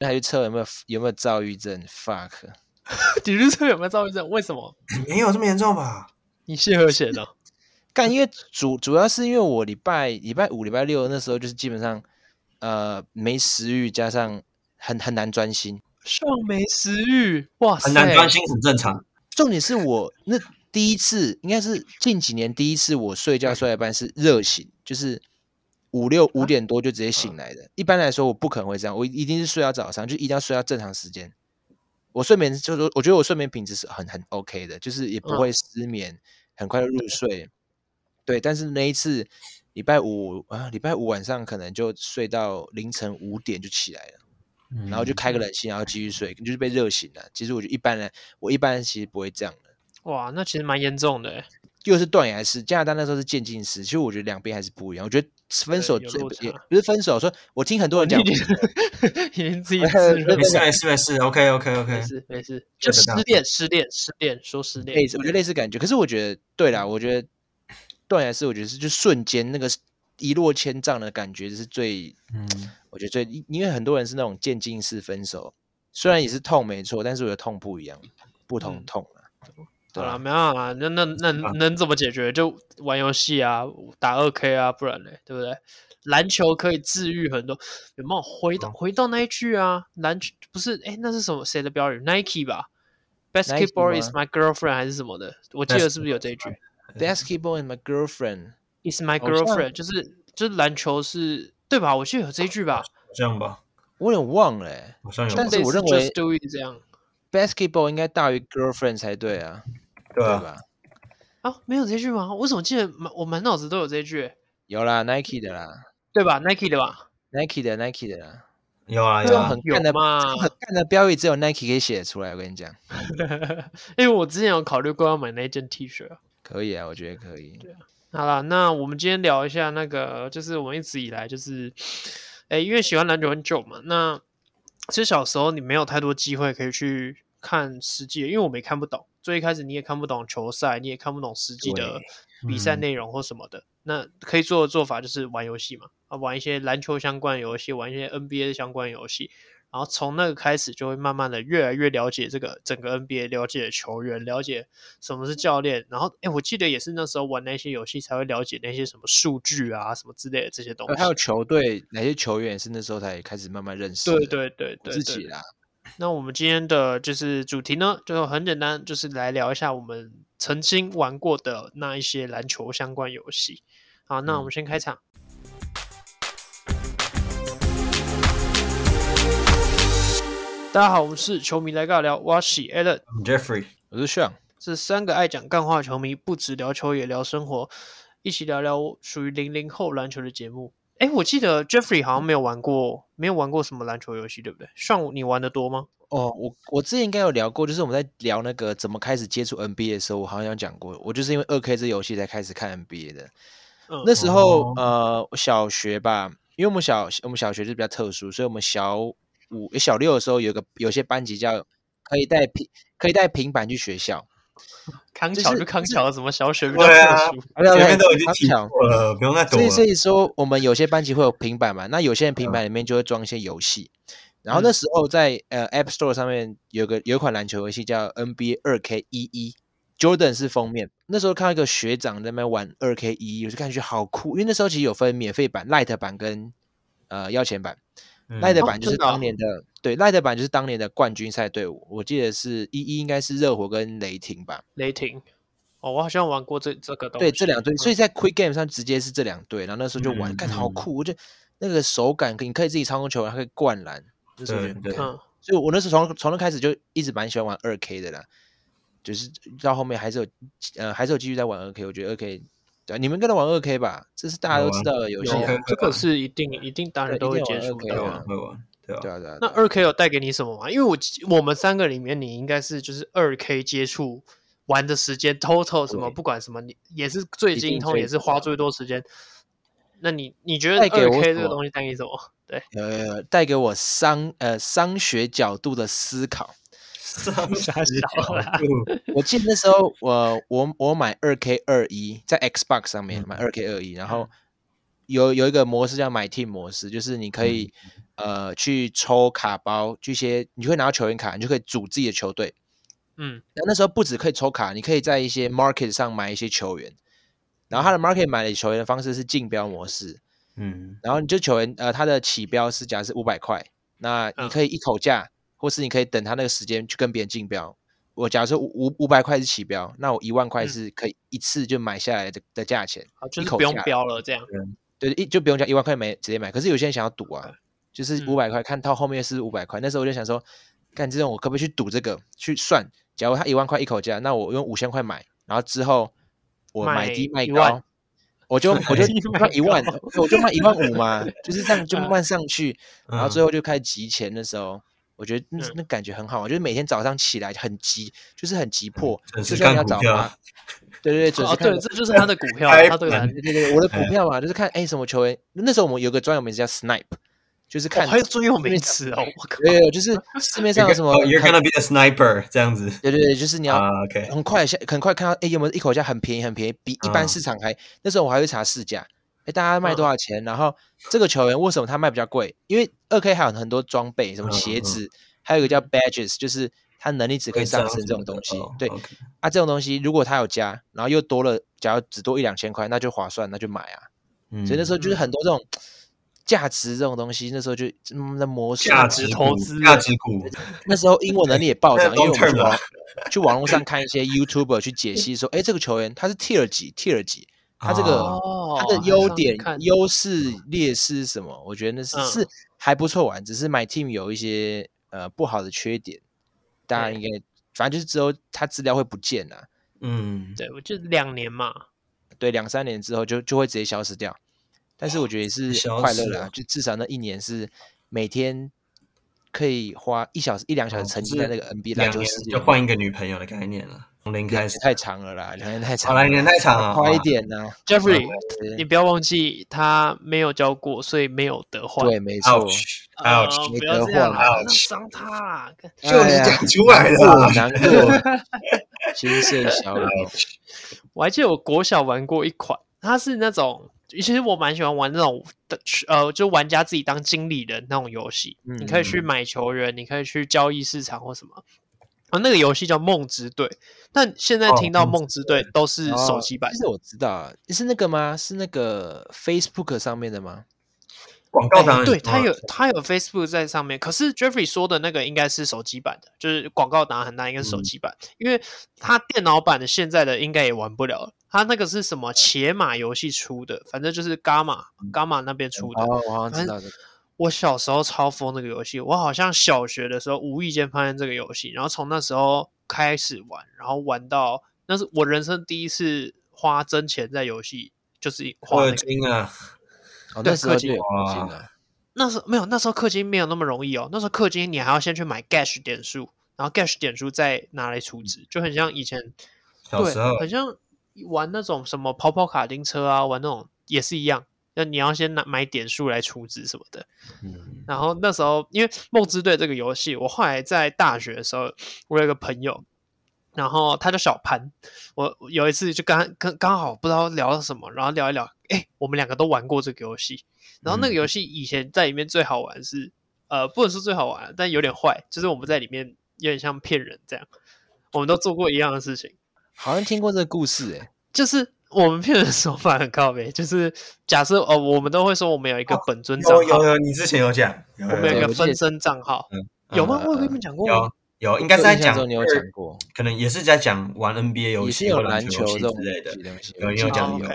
那还去测有没有有没有躁郁症？fuck，你去测有没有躁郁症？为什么？没有这么严重吧？你谢和弦呢？干，因为主主要是因为我礼拜礼拜五、礼拜六那时候就是基本上呃没食欲，加上很很难专心。上没食欲，哇塞，很难专心，很正常。重点是我那第一次，应该是近几年第一次，我睡觉睡一半是热醒，就是五六五点多就直接醒来的。一般来说，我不可能会这样，我一定是睡到早上，就一定要睡到正常时间。我睡眠就是，我觉得我睡眠品质是很很 OK 的，就是也不会失眠，很快就入睡。对，但是那一次礼拜五啊，礼拜五晚上可能就睡到凌晨五点就起来了。然后就开个冷气，然后继续睡，就是被热醒了。其实我觉得一般人，我一般人其实不会这样的。哇，那其实蛮严重的。又是断崖式，加拿大那时候是渐进式，其实我觉得两边还是不一样。我觉得分手最不是分手，说我听很多人讲，已经自己 没事没事没事，OK OK OK，没事没事，就失恋失恋失恋说失恋，类似我觉得类似感觉。可是我觉得对啦，我觉得断崖式，我觉得是就瞬间那个一落千丈的感觉是最嗯。我觉得最，因为很多人是那种渐进式分手，虽然也是痛没错，但是我的痛不一样，不同痛啊。嗯、对啊，没办法，那那那能怎么解决？就玩游戏啊，打二 K 啊，不然嘞，对不对？篮球可以治愈很多。有没有回到、嗯、回到那一句啊？篮球不是？哎，那是什么？谁的标语？Nike 吧？Basketball is my girlfriend 还是什么的？我记得是不是有这一句？Basketball is my girlfriend is my girlfriend，就是就是篮球是。对吧？我记得有这一句吧，这样吧，我有点忘了、欸。好像有，但是我认为 just do it 这样，basketball 应该大于 girlfriend 才对啊，对，啊吧？啊，没有这句吗？我怎么记得满我满脑子都有这句？有啦，Nike 的啦，对吧？Nike 的吧？Nike 的，Nike 的啦，有啊，有啊，很干的嘛，很干的标语只有 Nike 可以写出来。我跟你讲，因为我之前有考虑过要买那件 T 恤，可以啊，我觉得可以。对啊。好了，那我们今天聊一下那个，就是我们一直以来就是，哎，因为喜欢篮球很久嘛，那其实小时候你没有太多机会可以去看实际，因为我们也看不懂，最一开始你也看不懂球赛，你也看不懂实际的比赛内容或什么的，嗯、那可以做的做法就是玩游戏嘛，啊，玩一些篮球相关的游戏，玩一些 NBA 相关游戏。然后从那个开始，就会慢慢的越来越了解这个整个 NBA，了解球员，了解什么是教练。然后，哎，我记得也是那时候玩那些游戏，才会了解那些什么数据啊，什么之类的这些东西。还有球队哪些球员是那时候才开始慢慢认识。对对对对，自己啦。那我们今天的就是主题呢，就很简单，就是来聊一下我们曾经玩过的那一些篮球相关游戏。好，那我们先开场。嗯大家好，我们是球迷来尬聊，我是 Allen，Jeffrey，我是 Sean，是三个爱讲干话球迷，不止聊球也聊生活，一起聊聊属于零零后篮球的节目。哎，我记得 Jeffrey 好像没有玩过，没有玩过什么篮球游戏，对不对？Sean，你玩的多吗？哦，我我之前应该有聊过，就是我们在聊那个怎么开始接触 NBA 的时候，我好像有讲过，我就是因为二 K 这游戏才开始看 NBA 的。嗯、那时候、哦、呃，小学吧，因为我们小我们小学就比较特殊，所以我们小。五小六的时候，有个有些班级叫可以带平可以带平板去学校。康桥就康桥，什么小学比较特殊？前面都已经提过了，不用再所以所以说，我们有些班级会有平板嘛？那有些人平板里面就会装一些游戏。然后那时候在呃 App Store 上面有个有一款篮球游戏叫 NBA 二 K 一一，Jordan 是封面。那时候看到一个学长在那边玩二 K 一一，我就感觉好酷，因为那时候其实有分免费版、Lite 版跟呃要钱版。赖德版就是当年的，哦、对，赖德版就是当年的冠军赛队伍，我记得是一一应该是热火跟雷霆吧。雷霆，哦，我好像玩过这这个东西。对，这两队，所以在 Quick Game 上直接是这两队，然后那时候就玩，看、嗯、好酷，我觉得那个手感，你可以自己操控球，还可以灌篮，就是我觉得，所以我那时候从从那开始就一直蛮喜欢玩二 K 的啦，就是到后面还是有，呃，还是有继续在玩二 K，我觉得二 K。你们跟他玩二 K 吧，这是大家都知道的游戏。这个是一定一定，当然都会接触的。会玩，会玩，对啊，对啊。那二 K 有带给你什么吗？因为我我们三个里面，你应该是就是二 K 接触玩的时间 total 什么，不管什么，你也是最精通，也是花最多时间。那你你觉得二 K 这个东西带给你什么？对，呃，带给我商呃商学角度的思考。三十角啦！我记得那时候我我我买二 K 二一在 Xbox 上面买二 K 二一，然后有有一个模式叫 My Team 模式，就是你可以、呃去抽卡包，这些你就会拿到球员卡，你就可以组自己的球队。嗯，那那时候不止可以抽卡，你可以在一些 market 上买一些球员。然后他的 market 买的球员的方式是竞标模式。嗯，然后你就球员呃，他的起标是假设是五百块，那你可以一口价，嗯、或是你可以等他那个时间去跟别人竞标。我假设五五五百块是起标，那我一万块是可以一次就买下来的的价钱，就是不用标了这样。对，一就不用讲一万块买直接买。可是有些人想要赌啊，就是五百块，看到后面是五百块，那时候我就想说，干这种我可不可以去赌这个？去算，假如他一万块一口价，那我用五千块买，然后之后我买低卖高。我就我就卖一万，我就卖一万五嘛，就是这样就慢慢上去，然后最后就开始集钱的时候，我觉得那那感觉很好，就是每天早上起来很急，就是很急迫，就是要找他。对对对，哦对，这就是他的股票，他对对对，我的 股票嘛，就是看哎什么球员，那时候我们有个专有名词叫 Snipe。就是看，还有专有名词哦，我靠，对，就是市面上有什么，You're gonna be a sniper 这样子，对对对，就是你要很快下，很快看到，哎，有没有一口价很便宜，很便宜，比一般市场还，那时候我还会查市价，哎，大家卖多少钱？然后这个球员为什么他卖比较贵？因为二 K 还有很多装备，什么鞋子，还有一个叫 Badges，就是他能力值可以上升这种东西，对，啊，这种东西如果他有加，然后又多了，假如只多一两千块，那就划算，那就买啊，所以那时候就是很多这种。价值这种东西，那时候就嗯，那模式价值投资，价值股。那时候英文能力也暴涨，因为我们去网去网络上看一些 YouTuber 去解析说，哎，这个球员他是 Tier 几，Tier 几，他这个它的优点、优势、劣势是什么？我觉得那是是还不错玩，只是 My Team 有一些呃不好的缺点，大家应该反正就是之后它资料会不见了。嗯，对，我就两年嘛，对，两三年之后就就会直接消失掉。但是我觉得也是快乐的，就至少那一年是每天可以花一小时一两小时沉浸在那个 NBA 篮球世界，就换一个女朋友的概念了。从零开始太长了啦，两年太长，两年太长了，快一点呢。Jeffrey，你不要忘记他没有交过，所以没有得换。对，没错。Ouch，不要这样，那伤他，就是讲出来了，难过。金色 小狗，我还记得我国小玩过一款，它是那种。其实我蛮喜欢玩那种的，呃，就玩家自己当经理的那种游戏。嗯、你可以去买球员，你可以去交易市场或什么。啊，那个游戏叫梦之队，但现在听到梦之队都是手机版。其实、哦、我知道，是那个吗？是那个 Facebook 上面的吗？广告档、欸，对，它有它有 Facebook 在上面，可是 Jeffrey 说的那个应该是手机版的，就是广告档很大，应该是手机版，嗯、因为他电脑版的现在的应该也玩不了。他那个是什么？茄马游戏出的，反正就是 Gamma、嗯、Gamma 那边出的。哦，我好像知道这个。我小时候超疯这个游戏，我好像小学的时候无意间发现这个游戏，然后从那时候开始玩，然后玩到那是我人生第一次花真钱在游戏，就是花氪金啊。哦，那时候就有氪金了。那时候没有，那时候氪金没有那么容易哦。那时候氪金你还要先去买 Gash 点数，然后 Gash 点数再拿来储值，就很像以前，小时候对，很像玩那种什么跑跑卡丁车啊，玩那种也是一样，那你要先拿买点数来储值什么的。嗯，然后那时候因为梦之队这个游戏，我后来在大学的时候，我有一个朋友。然后他叫小潘，我有一次就刚刚刚好不知道聊了什么，然后聊一聊，哎，我们两个都玩过这个游戏。然后那个游戏以前在里面最好玩是，呃，不能说最好玩，但有点坏，就是我们在里面有点像骗人这样。我们都做过一样的事情，好像听过这个故事诶，就是我们骗人的手法很靠北，就是假设哦，我们都会说我们有一个本尊账号，有有，你之前有讲，我们有一个分身账号，有吗？我有跟你们讲过吗。有有，应该是在讲，你有讲过，可能也是在讲玩 NBA 游戏、有篮球之类的，有有讲有。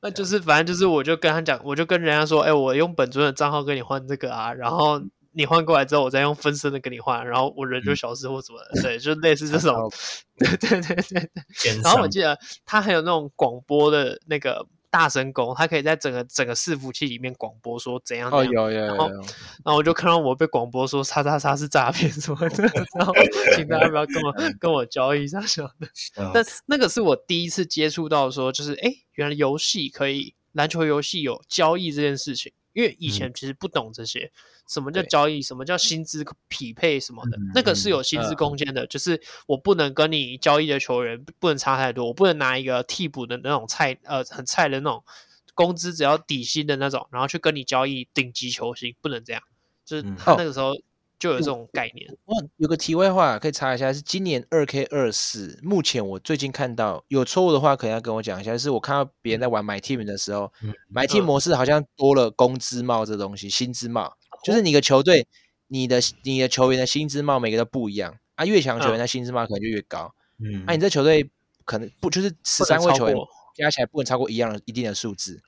那就是反正就是，我就跟他讲，我就跟人家说，哎，我用本尊的账号跟你换这个啊，然后你换过来之后，我再用分身的跟你换，然后我人就消失或什么的，对，就类似这 种，对对对对。对。然后我记得他还有那种广播的那个。大声公，他可以在整个整个伺服器里面广播说怎样怎样，哦、有有有有，然后然后我就看到我被广播说叉叉叉是诈骗什么的，然后请大家不要跟我跟我交易上什么的。但那个是我第一次接触到说，就是哎，原来游戏可以篮球游戏有交易这件事情，因为以前其实不懂这些。嗯什么叫交易？什么叫薪资匹配什么的？嗯、那个是有薪资空间的，嗯、就是我不能跟你交易的球员不能差太多，我不能拿一个替补的那种菜，呃，很菜的那种工资只要底薪的那种，然后去跟你交易顶级球星，不能这样。就是他那个时候就有这种概念。我、有个题外话可以查一下，是今年二 K 二四。目前我最近看到有错误的话，可能要跟我讲一下。就是我看到别人在玩 My Team 的时候、嗯、，My Team 模式好像多了工资帽这东西，薪资帽，就是你的球队，你的你的球员的薪资帽每个都不一样啊，越强球员的薪资帽可能就越高。嗯，啊，你这球队可能不就是十三位球员加起来不能超过一样的一定的数字，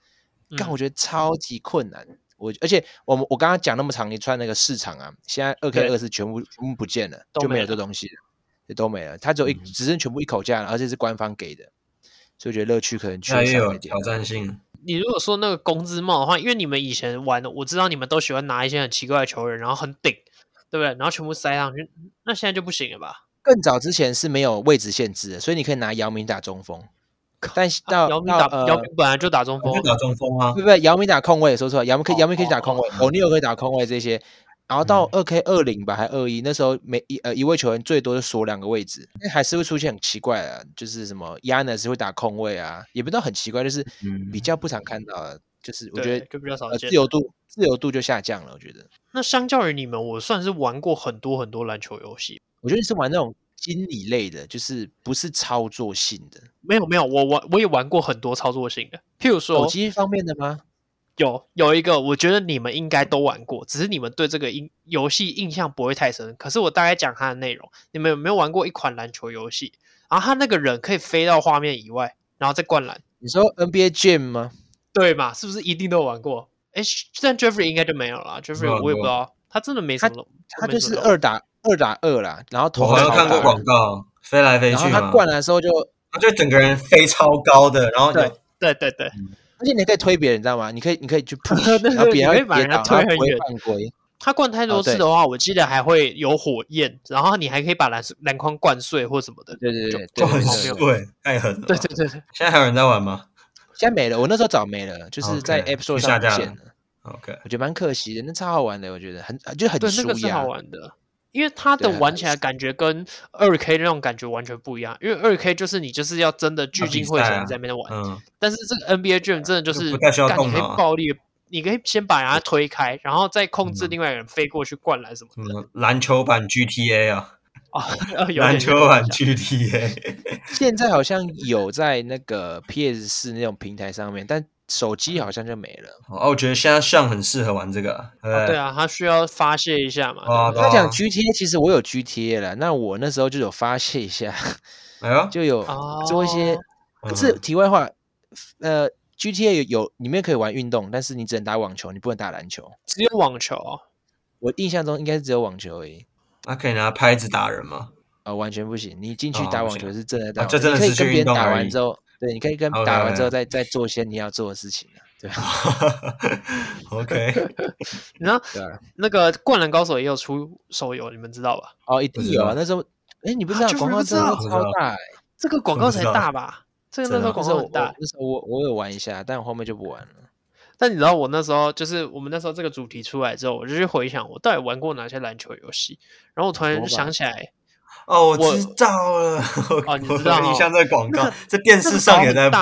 但我觉得超级困难。我而且我们我刚刚讲那么长一串那个市场啊，现在二 K 二是全部全部不见了，就没有这东西了，也都没了。它只有一只剩全部一口价了，而且是官方给的，所以我觉得乐趣可能缺少一点挑战性。你如果说那个工资帽的话，因为你们以前玩的，我知道你们都喜欢拿一些很奇怪的球员，然后很顶，对不对？然后全部塞上去，那现在就不行了吧？更早之前是没有位置限制的，所以你可以拿姚明打中锋。但到姚明打姚明本来就打中锋，打中锋啊，对不对？姚明打控卫，说错了，姚明可以姚明可以打控卫，欧尼尔可以打控卫这些。然后到二 K 二零吧，还二一，那时候每一呃一位球员最多就锁两个位置，那还是会出现很奇怪的，就是什么亚纳是会打控卫啊，也不知道很奇怪，就是比较不常看到的，就是我觉得就比较少见，自由度自由度就下降了，我觉得。那相较于你们，我算是玩过很多很多篮球游戏，我觉得是玩那种。心理类的，就是不是操作性的。没有没有，我玩我也玩过很多操作性的，譬如说手机方面的吗？有有一个，我觉得你们应该都玩过，只是你们对这个印游戏印象不会太深。可是我大概讲它的内容，你们有没有玩过一款篮球游戏？然后他那个人可以飞到画面以外，然后再灌篮。你说 NBA Jam 吗？对嘛？是不是一定都有玩过？哎，但 Jeffrey 应该就没有了。Jeffrey 我也不知道，他真的没什么，他就是二打。二打二啦，然后头。我好像看过广告，飞来飞去。然后他灌篮的时候就，他就整个人飞超高的，然后对对对对，而且你可以推别人，你知道吗？你可以你可以去 push，然后别人会把人家推很远。他灌太多次的话，我记得还会有火焰，然后你还可以把篮篮筐灌碎或什么的。对对对，就很碎，太狠了。对对对对，现在还有人在玩吗？现在没了，我那时候早没了，就是在 App Store 上不见了。OK，我觉得蛮可惜的，那超好玩的，我觉得很就很舒压，好玩的。因为它的玩起来感觉跟二 K 那种感觉完全不一样，因为二 K 就是你就是要真的聚精会神在那边玩，嗯、但是这个 NBA Jam 真的就是不太需要动脑，你可以暴力，你可以先把人家推开，然后再控制另外一个人飞过去灌篮什么的。嗯、篮球版 GTA 啊，哦，篮球版 GTA，现在好像有在那个 PS 四那种平台上面，但。手机好像就没了哦，我觉得现在像很适合玩这个，对，啊对啊，他需要发泄一下嘛。哦、他讲 GTA，其实我有 GTA 了，那我那时候就有发泄一下，哎呦，就有做一些。这、哦、题外话，呃，GTA 有有里面可以玩运动，但是你只能打网球，你不能打篮球。只有网球？我印象中应该是只有网球而已。那可以拿拍子打人吗？啊、哦，完全不行。你进去打网球是真的打，哦、这真的是你可以跟别人打完之后。对，你可以跟打完之后再.再做些你要做的事情啊，对吧？OK，然后那个《灌篮高手》也有出手游，你们知道吧？哦，一定有啊！那时候，哎，你不知道广告真的超大，这个广告才大吧？这个那时候广告很大。那时候我我有玩一下，但我后面就不玩了。但你知道我那时候就是我们那时候这个主题出来之后，我就去回想我到底玩过哪些篮球游戏，然后我突然就想起来。哦，我知道了。哦，你知道哦，像这广告，这电视上也在播。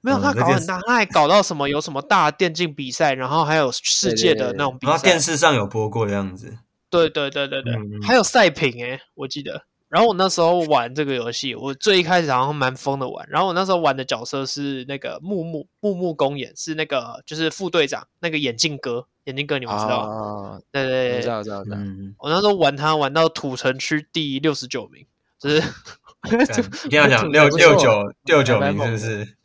没有，他搞很大，他还搞到什么？有什么大电竞比赛，然后还有世界的那种比赛。然后电视上有播过的样子。对对对对对，还有赛品诶，我记得。然后我那时候玩这个游戏，我最一开始好像蛮疯的玩。然后我那时候玩的角色是那个木木木木公演，是那个就是副队长那个眼镜哥，眼镜哥你们知道吗？对对对，知道知道。我那时候玩他玩到土城区第六十九名，就是一定要讲六六九六九名是不是？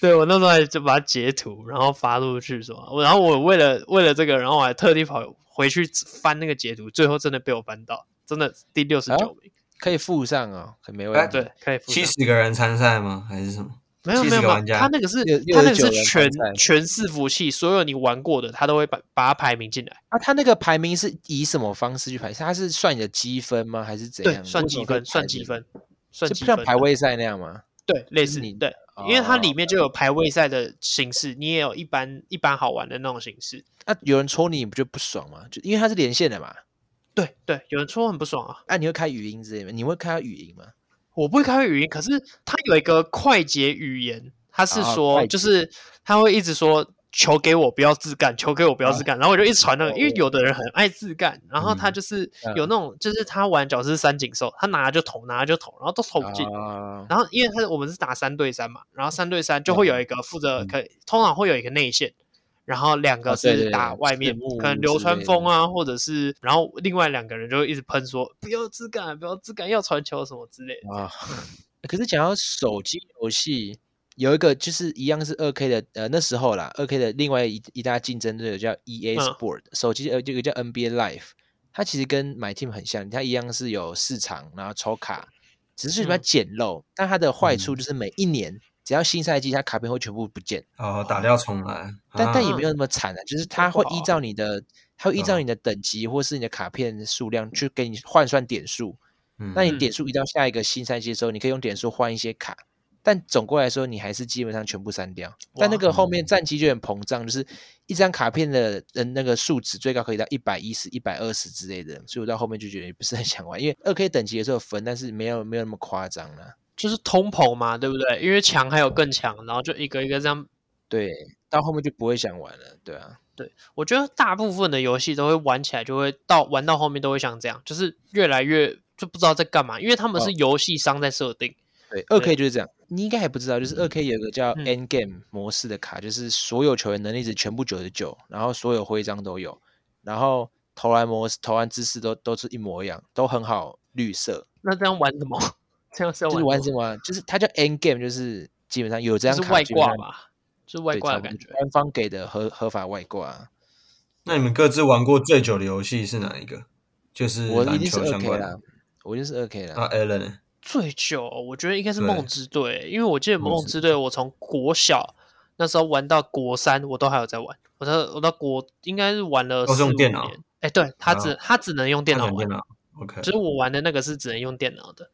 对，我那时候还就把它截图，然后发出去说，然后我为了为了这个，然后我还特地跑回去翻那个截图，最后真的被我翻到，真的第六十九名。可以附上哦，可没问题。对，可以附上。七十个人参赛吗？还是什么？没有没有没有，他那个是他那个是全全伺服器，所有你玩过的，他都会把把它排名进来。啊，他那个排名是以什么方式去排？他是算你的积分吗？还是怎样？对，算积分，算积分，算积分。像排位赛那样吗？对，类似你对，因为它里面就有排位赛的形式，你也有一般一般好玩的那种形式。那有人戳你，你不就不爽吗？就因为它是连线的嘛。对对，有人说很不爽啊！哎、啊，你会开语音之类吗？你会开语音吗？我不会开语音，可是他有一个快捷语言，他是说，就是他会一直说求给我，不要自干，求给我，不要自干。然后我就一直传那个，哦因为有的人很爱自干，然后他就是有那种，就是他玩角是三井寿，他拿了就投，拿了就投，然后都投不进。然后因为他我们是打三对三嘛，然后三对三就会有一个负责，可以通常会有一个内线，然后两个是打外面，可能流川枫啊，或者是，然后另外两个人就一直喷说不要质感，不要质感，要传球什么之类的。啊，可是讲到手机游戏。有一个就是一样是二 K 的，呃，那时候啦，二 K 的另外一一大竞争对手叫 EA Sport，、嗯、手机呃这个叫 NBA Live，它其实跟 My Team 很像，它一样是有市场，然后抽卡，只是比较简陋，嗯、但它的坏处就是每一年、嗯、只要新赛季，它卡片会全部不见，哦，打掉重来，但、啊、但也没有那么惨啊，就是它会依照你的，它会依照你的等级或是你的卡片数量去给你换算点数，嗯，那你点数移到下一个新赛季的时候，你可以用点数换一些卡。但总过来说，你还是基本上全部删掉。但那个后面战绩就很膨胀，就是一张卡片的人那个数值最高可以到一百一十、一百二十之类的。所以我到后面就觉得也不是很想玩，因为二 K 等级也是有分，但是没有没有那么夸张了。就是通膨嘛，对不对？因为强还有更强，然后就一个一个这样。对，到后面就不会想玩了。对啊，对，我觉得大部分的游戏都会玩起来，就会到玩到后面都会像这样，就是越来越就不知道在干嘛，因为他们是游戏商在设定。对，二 K 就是这样。你应该还不知道，就是二 K 有个叫 End Game 模式的卡，嗯、就是所有球员能力值全部九十九，然后所有徽章都有，然后投篮模式、投篮姿势都都是一模一样，都很好绿色。那这样玩什么？这样是玩就是玩什么？就是它叫 End Game，就是基本上有这张卡是外挂吧？就是外挂的感觉。官方给的合合法外挂。那你们各自玩过最久的游戏是哪一个？就是我一定是二 K 啦，我一定是二 K 啦。啊，Alan。最久，我觉得应该是梦之队，因为我记得梦之队，我从国小那时候玩到国三，我都还有在玩。我到我到国应该是玩了四五年。哎，对，他只他只能用电脑玩。OK，就是我玩的那个是只能用电脑的。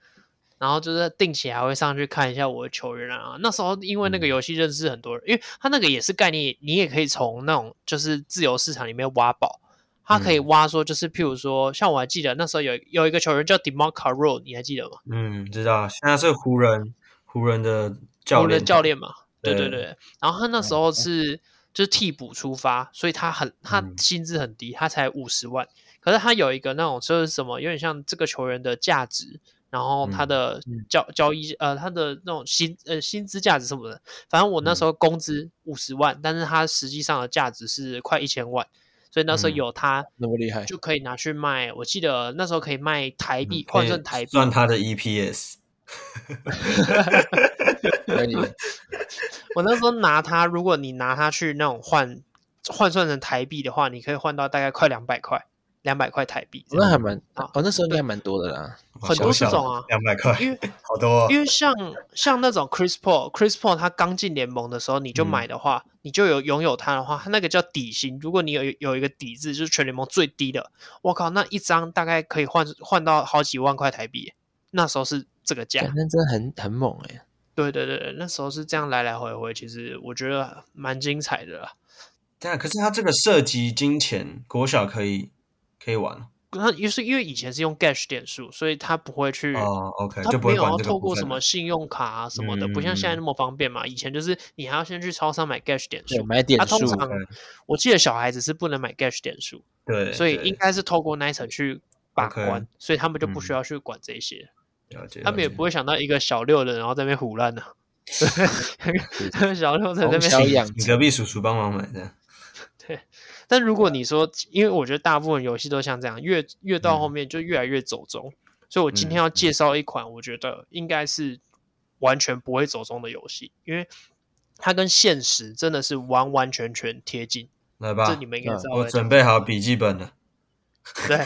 然后就是定期还会上去看一下我的球员啊。那时候因为那个游戏认识很多人，因为他那个也是概念，你也可以从那种就是自由市场里面挖宝。他可以挖说，就是譬如说，像我还记得那时候有有一个球员叫 DeMarre Carroll，你还记得吗？嗯，知道，现在是湖人湖人的教练，湖人教练嘛。对对对。然后他那时候是就是替补出发，所以他很他薪资很低，他才五十万。可是他有一个那种就是什么，有点像这个球员的价值，然后他的交交易呃他的那种薪呃薪资价值什么的。反正我那时候工资五十万，但是他实际上的价值是快一千万。所以那时候有他那么厉害，就可以拿去卖。我记得那时候可以卖台币，换算台币，算他的 EPS。我那时候拿它，如果你拿它去那种换换算成台币的话，你可以换到大概快两百块。两百块台币，那还蛮啊，哦，那时候应该还蛮多的啦，很多这种啊，两百块，因为好多，因为像像那种 Chris Paul，Chris Paul 他刚进联盟的时候，你就买的话，你就有拥有他的话，他那个叫底薪，如果你有有一个底子，就是全联盟最低的，我靠，那一张大概可以换换到好几万块台币，那时候是这个价，那真的很很猛哎，对对对，那时候是这样来来回回，其实我觉得蛮精彩的啦。对啊，可是他这个涉及金钱，国小可以。可以玩，他也是因为以前是用 Gash 点数，所以他不会去哦，OK，他没有要透过什么信用卡啊什么的，不像现在那么方便嘛。以前就是你还要先去超商买 Gash 点数，买点数。通常我记得小孩子是不能买 Gash 点数，对，所以应该是透过那一层去把关，所以他们就不需要去管这些。他们也不会想到一个小六的，然后在那边胡乱呢。对，小六在那边，你隔壁叔叔帮忙买的。对。但如果你说，因为我觉得大部分游戏都像这样，越越到后面就越来越走中，嗯、所以我今天要介绍一款，我觉得应该是完全不会走中的游戏，因为它跟现实真的是完完全全贴近。来吧，这你们应该知道。我准备好笔记本了。对，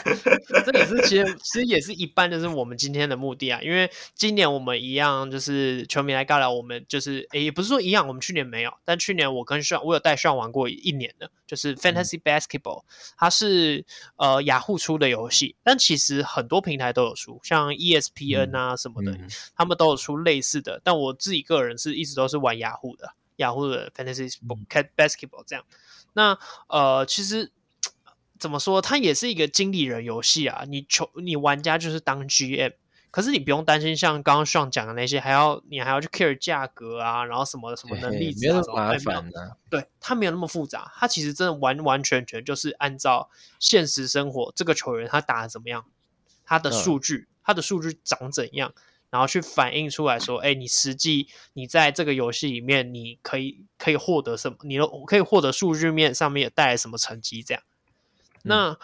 这也是其实 其实也是一半，就是我们今天的目的啊。因为今年我们一样，就是球迷来尬聊，我们就是诶，也不是说一样，我们去年没有，但去年我跟上，我有带上玩过一年的，就是 Fantasy Basketball，它是呃雅虎出的游戏，但其实很多平台都有出，像 ESPN 啊什么的，嗯嗯、他们都有出类似的。但我自己个人是一直都是玩雅虎的，雅虎的 Fantasy Basketball 这样。那呃，其实。怎么说？它也是一个经理人游戏啊！你球，你玩家就是当 GM，可是你不用担心，像刚刚 Sean 讲的那些，还要你还要去 care 价格啊，然后什么什么能力值啊，什么麻烦的。对，它没有那么复杂，它其实真的完完全全就是按照现实生活这个球员他打的怎么样，他的数据，嗯、他的数据长怎样，然后去反映出来说，哎，你实际你在这个游戏里面，你可以可以获得什么？你可以获得数据面上面带来什么成绩？这样，那。嗯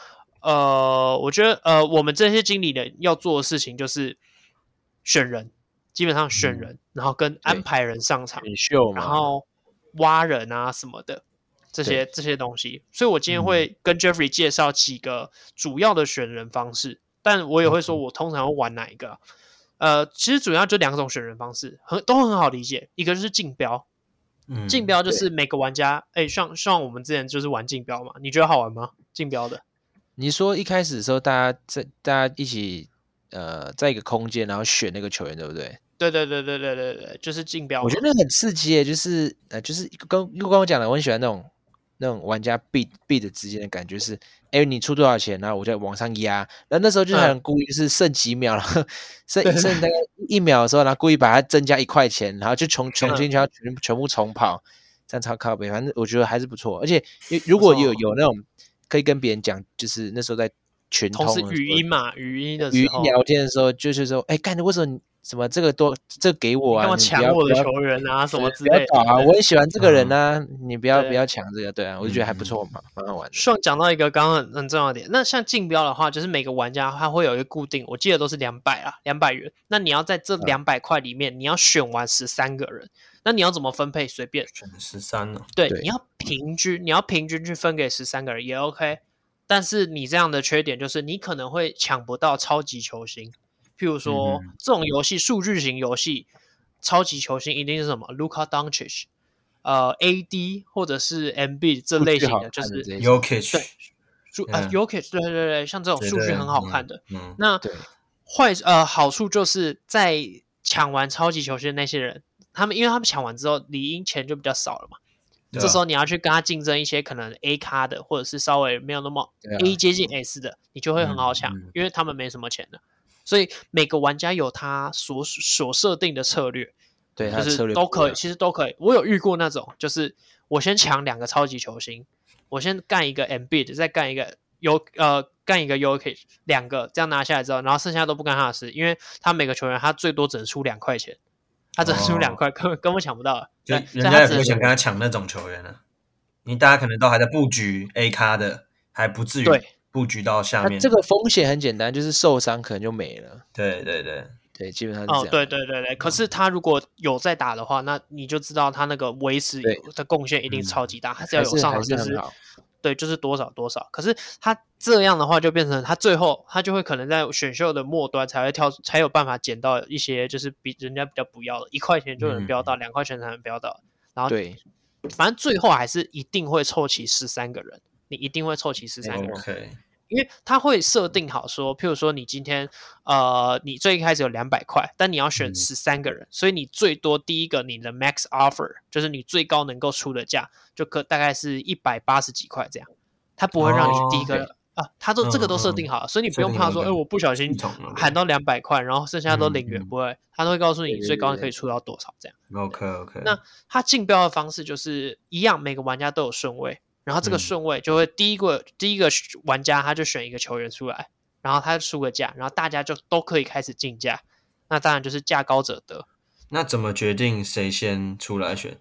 呃，我觉得呃，我们这些经理人要做的事情就是选人，基本上选人，嗯、然后跟安排人上场，然后挖人啊什么的这些这些东西。所以我今天会跟 Jeffrey 介绍几个主要的选人方式，嗯、但我也会说我通常会玩哪一个。呃，其实主要就两种选人方式，很都很好理解。一个就是竞标，嗯，竞标就是每个玩家，哎，像像我们之前就是玩竞标嘛，你觉得好玩吗？竞标的？你说一开始的时候，大家在大家一起呃，在一个空间，然后选那个球员，对不对？对对对对对对对，就是竞标。我觉得那很刺激耶，就是呃，就是跟又跟我讲的，我很喜欢那种那种玩家 bid bid 之间的感觉是，哎，你出多少钱，然后我就往上压。然后那时候就很故意是剩几秒，然后 剩剩大概一秒的时候，然后故意把它增加一块钱，然后就重重新就要全全部重跑，这样超靠背。反正我觉得还是不错，而且如果有有那种。可以跟别人讲，就是那时候在群通同时语音嘛，语音的语音聊天的时候，就是说，哎，干，为什么你什么这个多，这个给我啊？你抢我的球员啊，什么之类的啊？我也喜欢这个人啊，你不要不要抢这个，对啊，我就觉得还不错嘛，蛮好玩。说讲到一个刚刚很很重要的点，那像竞标的话，就是每个玩家他会有一个固定，我记得都是两百啊，两百元。那你要在这两百块里面，你要选完十三个人。那你要怎么分配？随便选十三呢？对，你要平均，你要平均去分给十三个人也 OK。但是你这样的缺点就是你可能会抢不到超级球星。譬如说、嗯、这种游戏数据型游戏，超级球星一定是什么？Luka Doncic，呃，AD 或者是 Embiid 这类型的，就是 y o k i c 对，数啊 y o k i c 对对对，像这种数据很好看的。嗯、那坏呃好处就是在抢完超级球星的那些人。他们因为他们抢完之后，理应钱就比较少了嘛。啊、这时候你要去跟他竞争一些可能 A 咖的，或者是稍微没有那么 A 接近 S 的，啊、你就会很好抢，因为他们没什么钱的。所以每个玩家有他所所设定的策略，对，就是都可以，其实都可以。我有遇过那种，就是我先抢两个超级球星，我先干一个 Embiid，再干一个 U 呃干一个 Jokic，两个这样拿下来之后，然后剩下都不干他的事，因为他每个球员他最多只能出两块钱。他只能出两块，根本根本抢不到。就人家也不会想跟他抢那种球员呢。你大家可能都还在布局 A 咖的，还不至于布局到下面。这个风险很简单，就是受伤可能就没了。对对对对，基本上是这样。哦，对对对对。可是他如果有在打的话，那你就知道他那个维持的贡献一定超级大。他只要有上场就是。对，就是多少多少。可是他这样的话，就变成他最后他就会可能在选秀的末端才会跳，才有办法捡到一些就是比人家比较不要的，一块钱就能标到，两块钱才能标到。然后对，反正最后还是一定会凑齐十三个人，你一定会凑齐十三个人。Okay. 因为它会设定好说，譬如说你今天呃，你最一开始有两百块，但你要选十三个人，嗯、所以你最多第一个你的 max offer 就是你最高能够出的价，就可大概是一百八十几块这样。他不会让你第一个、哦、啊，他都这个都设定好了，嗯嗯、所以你不用怕说，哎、欸，我不小心喊到两百块，然后剩下都零元，嗯、不会，他都会告诉你最高可以出到多少这样。OK OK。那他竞标的方式就是一样，每个玩家都有顺位。然后这个顺位就会第一个、嗯、第一个玩家他就选一个球员出来，然后他出个价，然后大家就都可以开始竞价，那当然就是价高者得。那怎么决定谁先出来选？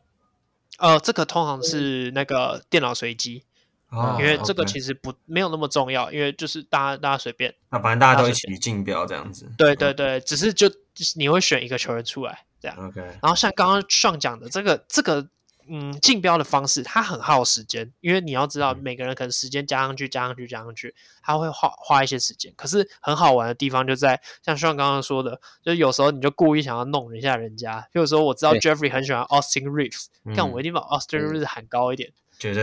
呃，这个通常是那个电脑随机，哦、因为这个其实不、哦 okay、没有那么重要，因为就是大家大家随便，那反正大家都一起竞标这样子。对对对，只是就你会选一个球员出来这样。OK。然后像刚刚上讲的这个这个。嗯，竞标的方式它很耗时间，因为你要知道每个人可能时间加上去、加上去、加上去，他会花花一些时间。可是很好玩的地方就在像像刚刚说的，就有时候你就故意想要弄一下人家。比如说，我知道 Jeffrey 很喜欢 Austin Reeves，但我一定把 Austin Reeves 喊高一点，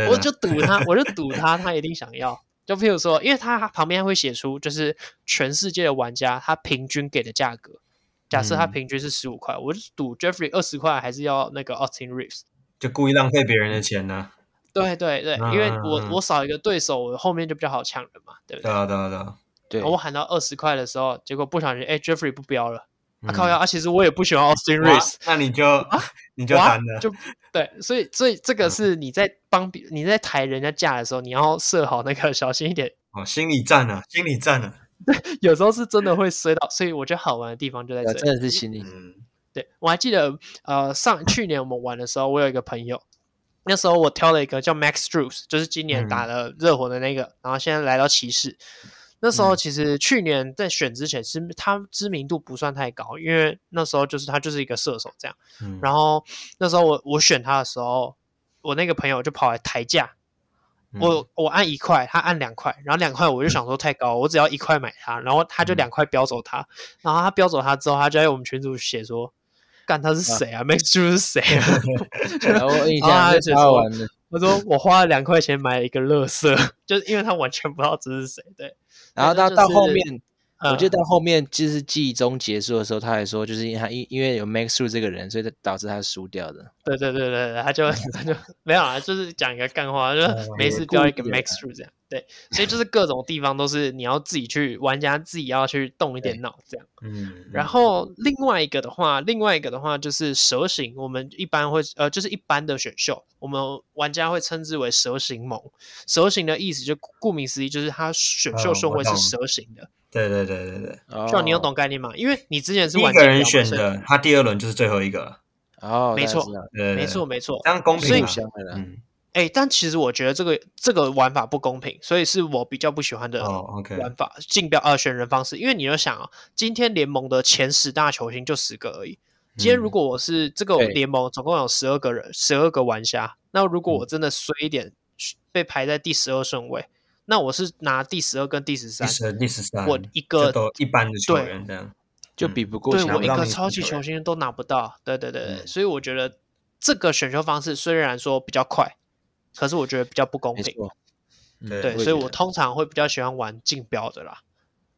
我就赌他，我就赌他，他一定想要。就譬如说，因为他旁边会写出就是全世界的玩家他平均给的价格，假设他平均是十五块，嗯、我就赌 Jeffrey 二十块还是要那个 Austin Reeves。就故意浪费别人的钱呢、啊？对对对，嗯、因为我我少一个对手，我后面就比较好抢人嘛，对不对？对啊对啊对啊。对，我喊到二十块的时候，结果不小心，哎，Jeffrey 不标了。嗯、啊靠呀！啊，其实我也不喜欢 Austin Reaves，那你就、啊、你就单了，就对，所以所以这个是你在帮别你在抬人家价的时候，你要设好那个小心一点哦，心理战啊，心理战啊，对，有时候是真的会摔到，所以我觉得好玩的地方就在这里，真的是心理。嗯，对，我还记得呃上去年我们玩的时候，我有一个朋友，那时候我挑了一个叫 Max Strus，就是今年打了热火的那个，嗯、然后现在来到骑士。那时候其实去年在选之前，是他知名度不算太高，因为那时候就是他就是一个射手这样。嗯、然后那时候我我选他的时候，我那个朋友就跑来抬价，嗯、我我按一块，他按两块，然后两块我就想说太高，我只要一块买他，然后他就两块飙走他，然后他飙走他之后，他就在我们群组写说，干他是谁啊，啊？Max Strus 是谁啊？然后我印象 就说玩的。我说我花了两块钱买了一个乐色，就是因为他完全不知道这是谁。对，然后到到后面，我记得到后面就是季中结束的时候，他还说，就是因为他因因为有 Max Strus 这个人，所以导致他输掉的。对对对对，他就他就没有啊，就是讲一个干话，就没事标一个 Max Strus 这样。对，所以就是各种地方都是你要自己去，玩家自己要去动一点脑这样。嗯。然后另外一个的话，另外一个的话就是蛇形，我们一般会呃，就是一般的选秀，我们玩家会称之为蛇形盟。蛇形的意思就顾名思义，就是它选秀顺位是蛇形的。对对对对对。希望你有懂概念吗？因为你之前是一个人选的，他第二轮就是最后一个。哦，没错，没错，没错，这样公平。嗯。哎，但其实我觉得这个这个玩法不公平，所以是我比较不喜欢的玩法竞标呃选人方式。因为你要想啊，今天联盟的前十大球星就十个而已。今天如果我是这个联盟总共有十二个人，十二个玩家，那如果我真的衰一点，被排在第十二顺位，那我是拿第十二跟第十三，第十、第十三，我一个都一般的球员这样就比不过，对我一个超级球星都拿不到。对对对对，所以我觉得这个选秀方式虽然说比较快。可是我觉得比较不公平，对，所以我通常会比较喜欢玩竞标的啦。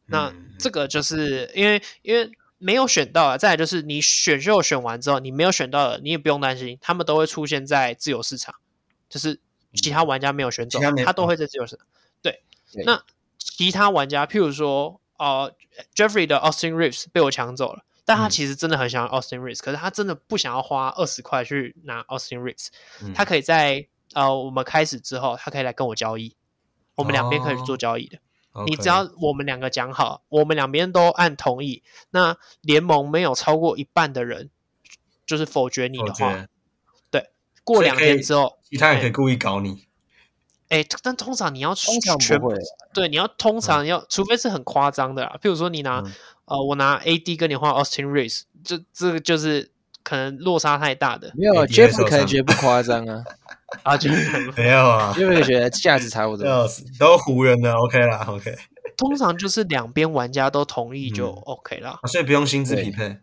那这个就是因为因为没有选到啊，再来就是你选秀选完之后，你没有选到的，你也不用担心，他们都会出现在自由市场，就是其他玩家没有选走，他都会在自由市场。对，那其他玩家，譬如说，呃，Jeffrey 的 Austin Reaves 被我抢走了，但他其实真的很想要 Austin Reaves，可是他真的不想要花二十块去拿 Austin Reaves，他可以在。呃，我们开始之后，他可以来跟我交易，我们两边可以去做交易的。Oh, okay. 你只要我们两个讲好，我们两边都按同意，那联盟没有超过一半的人就是否决你的话，对，过两天之后，其他人可以故意搞你。哎、欸，但通常你要全部对，你要通常要，嗯、除非是很夸张的啦，譬如说你拿、嗯、呃，我拿 AD 跟你换 Austin Reaves，这这个就是可能落差太大的。没有，Jeff 可能觉得不夸张啊。啊，就 没有啊，因为觉得价值差不多，都湖人的，OK 啦，OK。通常就是两边玩家都同意就 OK 啦，所以不用薪资匹配，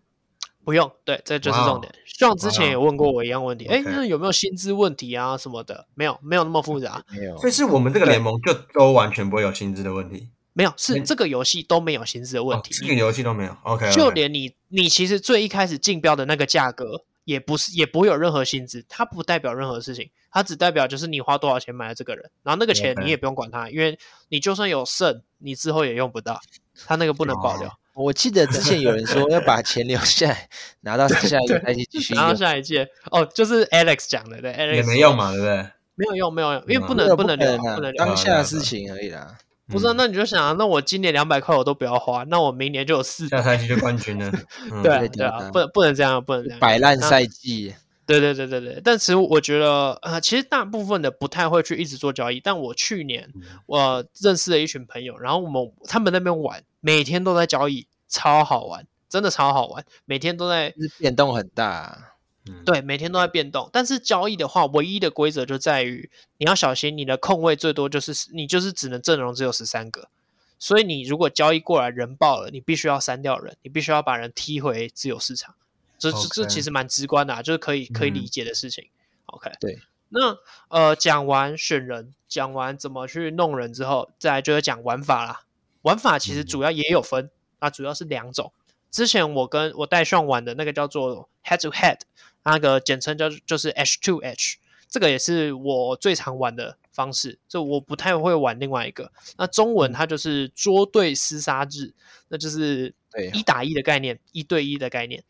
不用，对，这就是重点。像之前也问过我一样问题，哎，那有没有薪资问题啊什么的？没有，没有那么复杂，没有。所以是我们这个联盟就都完全不会有薪资的问题，没有，是这个游戏都没有薪资的问题，这个游戏都没有，OK。就连你，你其实最一开始竞标的那个价格。也不是，也不会有任何薪资，它不代表任何事情，它只代表就是你花多少钱买了这个人，然后那个钱你也不用管它，因为你就算有剩，你之后也用不到，它那个不能保留。我记得之前有人说要把钱留下来，拿到下一个赛季继续。拿到下一届哦，就是 Alex 讲的，对，Alex 也没用嘛，对不对？没有用，没有用，因为不能不能留，不能留当下的事情而已啦。不是，那你就想啊，那我今年两百块我都不要花，那我明年就有四下赛季就冠军了。对啊，对啊，不不能这样，不能这样，摆烂赛季。对对对对对，但其实我觉得，呃，其实大部分的不太会去一直做交易。但我去年我认识了一群朋友，然后我们他们那边玩，每天都在交易，超好玩，真的超好玩，每天都在变动很大。对，每天都在变动。但是交易的话，唯一的规则就在于你要小心，你的空位最多就是你就是只能阵容只有十三个，所以你如果交易过来人爆了，你必须要删掉人，你必须要把人踢回自由市场。这这.这其实蛮直观的啊，就是可以可以理解的事情。嗯、OK，对。那呃，讲完选人，讲完怎么去弄人之后，再来就是讲玩法啦。玩法其实主要也有分，啊、嗯，主要是两种。之前我跟我带上玩的那个叫做 Head to Head，那个简称叫就是 H to H。这个也是我最常玩的方式，就我不太会玩另外一个。那中文它就是捉对厮杀制，那就是一打一的概念，一对一的概念。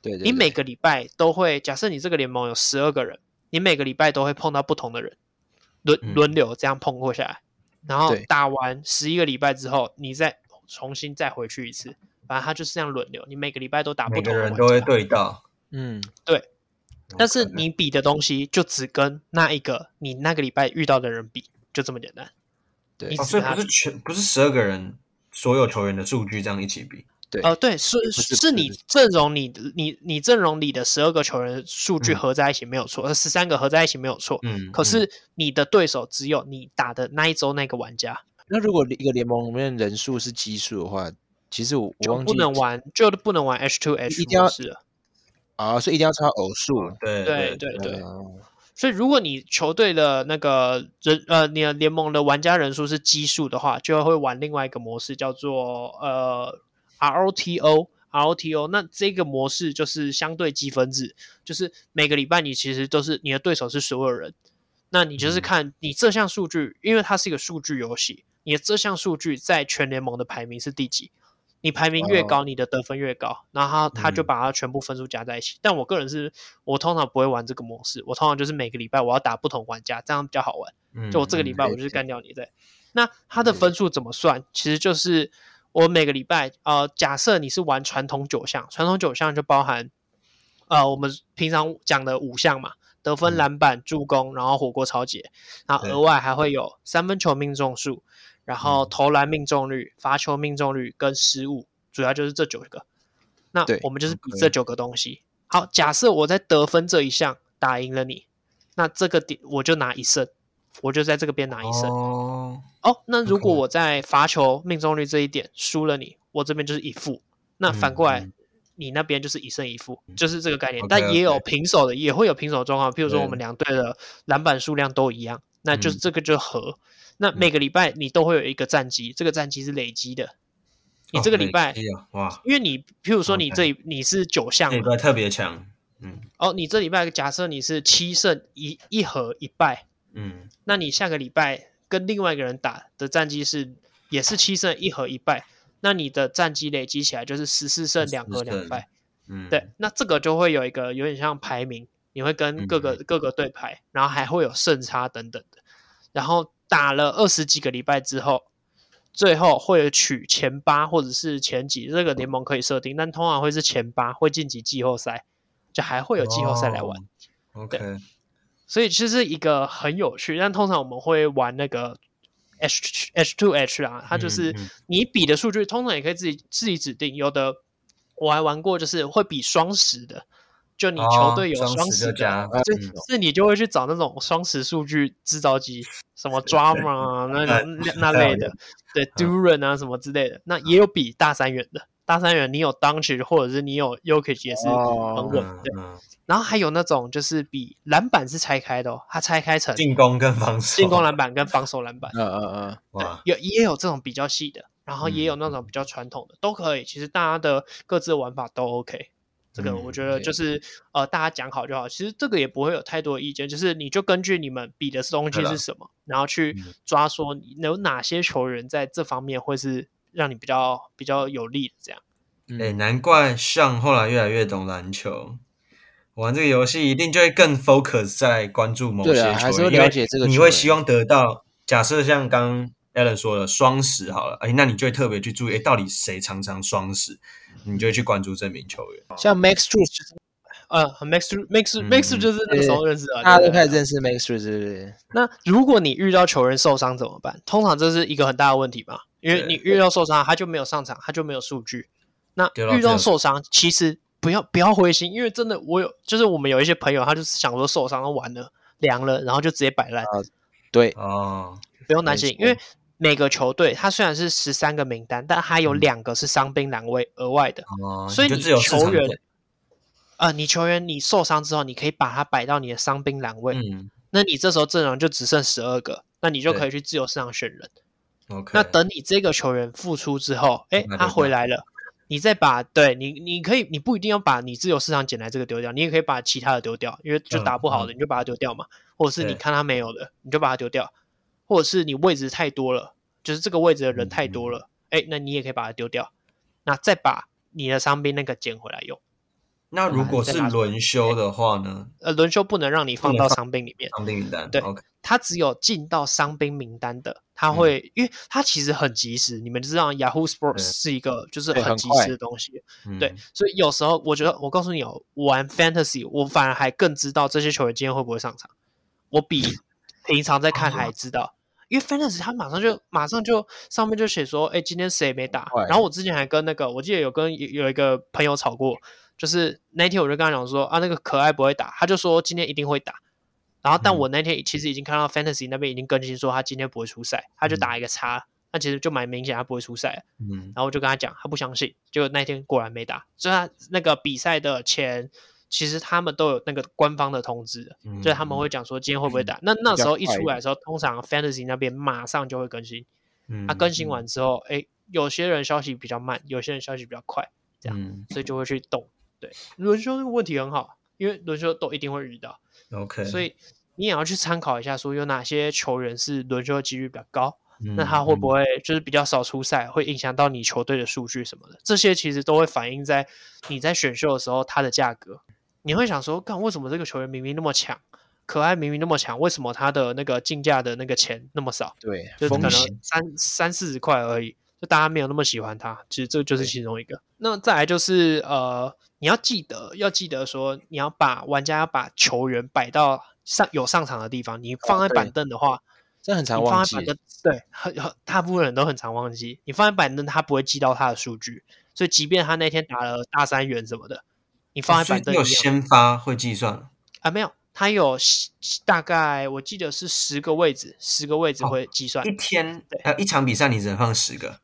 对，你每个礼拜都会，假设你这个联盟有十二个人，你每个礼拜都会碰到不同的人，轮轮流这样碰过下来，然后打完十一个礼拜之后，你再重新再回去一次，反正它就是这样轮流，你每个礼拜都打不同的人，都会对到。嗯，对。但是你比的东西就只跟那一个你那个礼拜遇到的人比，就这么简单。对，所以不是全不是十二个人所有球员的数据这样一起比。对，呃，对，是是你阵容里你你阵容里的十二个球员数据合在一起没有错，十三个合在一起没有错。嗯。可是你的对手只有你打的那一周那个玩家。那如果一个联盟里面人数是奇数的话，其实我我忘记不能玩，就不能玩 H two H 模式了。啊，所以一定要超偶数。对对对对。所以如果你球队的那个人呃，你的联盟的玩家人数是奇数的话，就会玩另外一个模式，叫做呃。ROTO，ROTO，那这个模式就是相对积分制，就是每个礼拜你其实都是你的对手是所有人，那你就是看你这项数据，因为它是一个数据游戏，你的这项数据在全联盟的排名是第几？你排名越高，你的得分越高，然后他就把它全部分数加在一起。但我个人是，我通常不会玩这个模式，我通常就是每个礼拜我要打不同玩家，这样比较好玩。就我这个礼拜我就是干掉你，对。那它的分数怎么算？其实就是。我每个礼拜，呃，假设你是玩传统九项，传统九项就包含，呃，我们平常讲的五项嘛，得分、篮板、助攻，然后火锅超解，然后额外还会有三分球命中数，然后投篮命中率、罚球命中率跟失误，主要就是这九个。那我们就是比这九个东西。好，假设我在得分这一项打赢了你，那这个点我就拿一胜。我就在这个边拿一胜哦。哦，那如果我在罚球命中率这一点输了你，我这边就是一负。那反过来，你那边就是一胜一负，就是这个概念。但也有平手的，也会有平手状况。譬如说我们两队的篮板数量都一样，那就是这个就和。那每个礼拜你都会有一个战绩，这个战绩是累积的。你这个礼拜哇，因为你譬如说你这你是九项，礼拜特别强。嗯。哦，你这礼拜假设你是七胜一一和一败。嗯，那你下个礼拜跟另外一个人打的战绩是也是七胜一和一败，那你的战绩累积起来就是十四胜两和两败。嗯，对，那这个就会有一个有点像排名，你会跟各个、嗯、各个队排，然后还会有胜差等等的，然后打了二十几个礼拜之后，最后会取前八或者是前几，这个联盟可以设定，但通常会是前八会晋级季后赛，就还会有季后赛来玩。哦、OK。所以其实一个很有趣，但通常我们会玩那个 H H two H 啊，它就是你比的数据，通常也可以自己自己指定。有的我还玩过，就是会比双十的，就你球队有双十就、嗯、是你就会去找那种双十数据制造机，什么 Drama 啊那种 那类的，对 Duran 啊什么之类的。那也有比大三元的，大三元你有 Doncic 或者是你有 y o k i c 也是很稳的。对然后还有那种就是比篮板是拆开的哦，它拆开成进攻跟防守，进攻篮板跟防守篮板。嗯嗯嗯，哇，有也有这种比较细的，然后也有那种比较传统的，都可以。其实大家的各自的玩法都 OK。这个我觉得就是呃，大家讲好就好。其实这个也不会有太多意见，就是你就根据你们比的东西是什么，然后去抓说有哪些球员在这方面会是让你比较比较有利的这样。哎，难怪像后来越来越懂篮球。玩这个游戏一定就会更 focus 在关注某些球员，还是会了解这个，你会希望得到。假设像刚 Alan 说的双十好了，哎，那你就会特别去注意，哎，到底谁常常双十，你就去关注这名球员。像 Max 是，呃，Max Max Max 就是那个时候认识的，大家都开始认识 Max Strus，对不对？那如果你遇到球员受伤怎么办？通常这是一个很大的问题嘛，因为你遇到受伤，他就没有上场，他就没有数据。那遇到受伤，其实。不要不要灰心，因为真的我有，就是我们有一些朋友，他就是想说受伤了完了凉了，然后就直接摆烂。啊、对哦，不用担心，因为每个球队它虽然是十三个名单，但它有两个是伤兵栏位额外的，哦、所以你球员啊、呃，你球员你受伤之后，你可以把它摆到你的伤兵栏位，嗯，那你这时候阵容就只剩十二个，那你就可以去自由市场选人。那等你这个球员复出之后，哎，他回来了。你再把对你，你可以，你不一定要把你自由市场捡来这个丢掉，你也可以把其他的丢掉，因为就打不好的，你就把它丢掉嘛。嗯、或者是你看他没有的，你就把它丢掉，或者是你位置太多了，就是这个位置的人太多了，哎、嗯嗯，那你也可以把它丢掉，那再把你的伤兵那个捡回来用。那如果是轮休的话呢？呃，轮休不能让你放到伤兵里面。伤兵名单，对，OK。它只有进到伤兵名单的，他会，嗯、因为他其实很及时。你们知道，Yahoo Sports 是一个就是很及时的东西，对，对。所以有时候我觉得，我告诉你哦，玩 Fantasy，我反而还更知道这些球员今天会不会上场。我比平常在看还知道，因为 Fantasy 他马上就马上就上面就写说，哎，今天谁没打？然后我之前还跟那个，我记得有跟有一个朋友吵过。就是那天我就跟他讲说啊，那个可爱不会打，他就说今天一定会打。然后，但我那天其实已经看到 Fantasy 那边已经更新说他今天不会出赛，他就打一个叉，那其实就蛮明显他不会出赛。嗯，然后我就跟他讲，他不相信，结果那天果然没打。所以他那个比赛的前，其实他们都有那个官方的通知的，嗯、就是他们会讲说今天会不会打。嗯、那那时候一出来的时候，通常 Fantasy 那边马上就会更新。嗯，他、啊、更新完之后，哎，有些人消息比较慢，有些人消息比较快，这样，嗯、所以就会去动。对，轮休这个问题很好，因为轮休都一定会遇到，OK，所以你也要去参考一下，说有哪些球员是轮休的几率比较高，嗯，那他会不会就是比较少出赛，会影响到你球队的数据什么的？这些其实都会反映在你在选秀的时候，它的价格。你会想说，看为什么这个球员明明那么强，可爱明明那么强，为什么他的那个竞价的那个钱那么少？对，就可能三三四十块而已。就大家没有那么喜欢他，其实这就是其中一个。那再来就是呃，你要记得要记得说，你要把玩家要把球员摆到上有上场的地方。你放在板凳的话，这很常忘记。对，很很大部分人都很常忘记。你放在板凳，他不会记到他的数据，所以即便他那天打了大三元什么的，你放在板凳，有先发会计算啊？没有，他有大概我记得是十个位置，十个位置会计算。一天呃，一场比赛你只能放十个。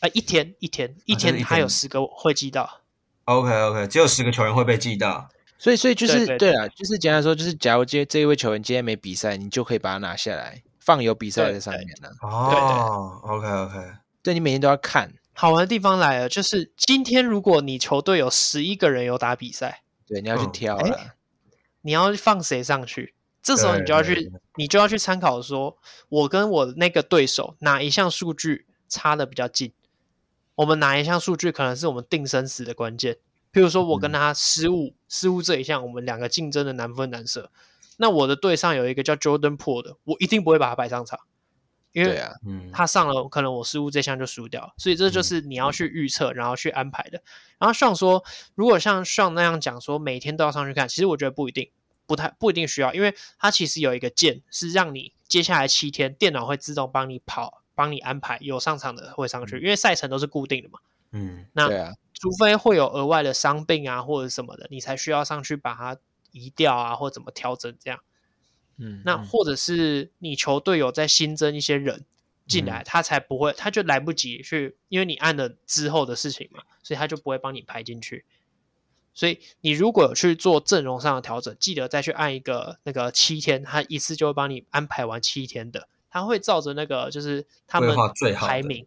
呃，一天一天一天，他有十个会记到。OK OK，只有十个球员会被记到，所以所以就是对啊，就是简单说，就是假如今天这一位球员今天没比赛，你就可以把他拿下来，放有比赛在上面了。哦，OK OK，对，你每天都要看。好玩的地方来了，就是今天如果你球队有十一个人有打比赛，对，你要去挑了，嗯，你要放谁上去？这时候你就要去，你就要去参考说，我跟我那个对手哪一项数据差的比较近。我们哪一项数据可能是我们定生死的关键？譬如说，我跟他失误，嗯、失误这一项，我们两个竞争的难分难舍。那我的队上有一个叫 Jordan Poole 的，我一定不会把他摆上场，因为他上了，可能我失误这项就输掉。所以这就是你要去预测，然后去安排的。然后上说，如果像上那样讲说，每天都要上去看，其实我觉得不一定，不太不一定需要，因为它其实有一个键是让你接下来七天电脑会自动帮你跑。帮你安排有上场的会上去，因为赛程都是固定的嘛。嗯，那除非会有额外的伤病啊或者什么的，你才需要上去把它移掉啊，或怎么调整这样。嗯，那或者是你球队有在新增一些人进来，嗯，他才不会，他就来不及去，因为你按了之后的事情嘛，所以他就不会帮你排进去。所以你如果有去做阵容上的调整，记得再去按一个那个七天，他一次就会帮你安排完七天的。他会照着那个，就是他们排名，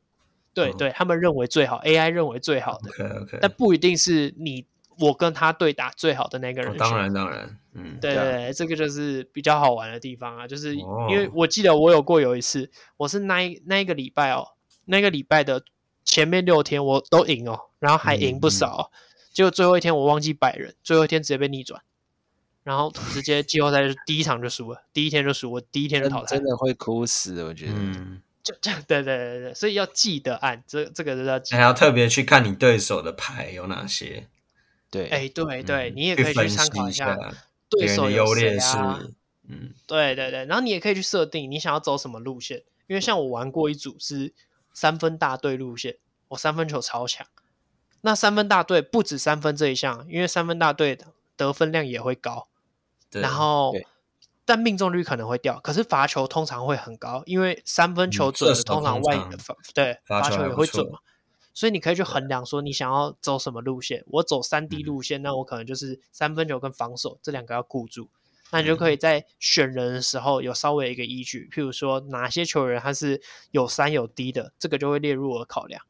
对对，他们认为最好，AI 认为最好的，OK OK，但不一定是你我跟他对打最好的那个人。当然当然，嗯，对对，这个就是比较好玩的地方啊，就是因为我记得我有过有一次，我是那一那一个礼拜哦，那个礼拜的前面六天我都赢哦，然后还赢不少，结果最后一天我忘记摆人，最后一天直接被逆转。然后直接季后赛就第一场就输了，第一天就输，我第一天就淘汰，真的会哭死，我觉得。嗯，就这样，对对对对，所以要记得按这这个是要记得，还要特别去看你对手的牌有哪些。对，哎，对对，你也可以去参考一下对手的优劣势。嗯，对对对，然后你也可以去设定你想要走什么路线，因为像我玩过一组是三分大队路线，我三分球超强。那三分大队不止三分这一项，因为三分大队的得分量也会高。然后，但命中率可能会掉，可是罚球通常会很高，因为三分球准的通常外野的罚，对，罚球也会准嘛。所以你可以去衡量说你想要走什么路线。我走三 D 路线，那我可能就是三分球跟防守这两个要顾住。那你就可以在选人的时候有稍微一个依据，譬如说哪些球员他是有三有 D 的，这个就会列入我的考量。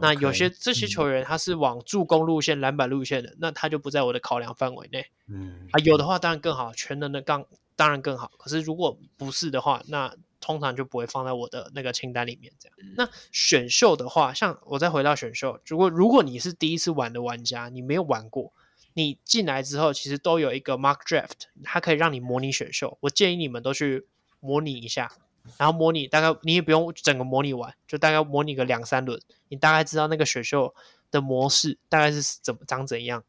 那有些这些球员他是往助攻路线、篮板路线的，那他就不在我的考量范围内。嗯，啊，有的话当然更好，全能的杠当然更好。可是如果不是的话，那通常就不会放在我的那个清单里面。这样，那选秀的话，像我再回到选秀，如果如果你是第一次玩的玩家，你没有玩过，你进来之后其实都有一个 mock draft，它可以让你模拟选秀。我建议你们都去模拟一下，然后模拟大概你也不用整个模拟完，就大概模拟个两三轮，你大概知道那个选秀的模式大概是怎么长怎样，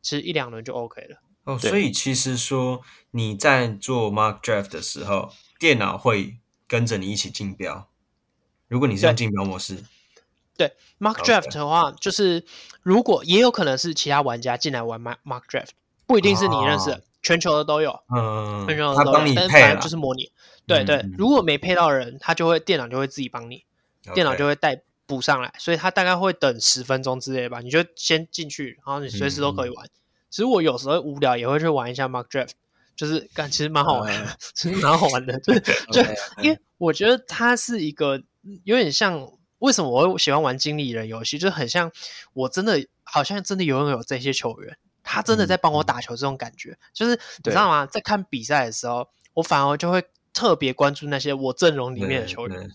其实一两轮就 OK 了。哦，所以其实说你在做 mock draft 的时候，电脑会跟着你一起竞标。如果你是用竞标模式，对，对 Mark draft 的话就是如果也有可能是其他玩家进来玩 Mark Mark draft，不一定是你认识的，哦、全球的都有。嗯，全球的都有，他帮你配，但反正就是模拟。对对，嗯、如果没配到人，他就会电脑就会自己帮你.电脑就会带补上来，所以他大概会等十分钟之类吧，你就先进去，然后你随时都可以玩。嗯其实我有时候无聊也会去玩一下 Mark draft，就是感 其实蛮好玩的，嗯、其实蛮好玩的，就就因为我觉得它是一个有点像，为什么我会喜欢玩经理人游戏，就很像我真的好像真的拥有这些球员，他真的在帮我打球这种感觉，嗯、就是你知道吗？在看比赛的时候，我反而就会特别关注那些我阵容里面的球员，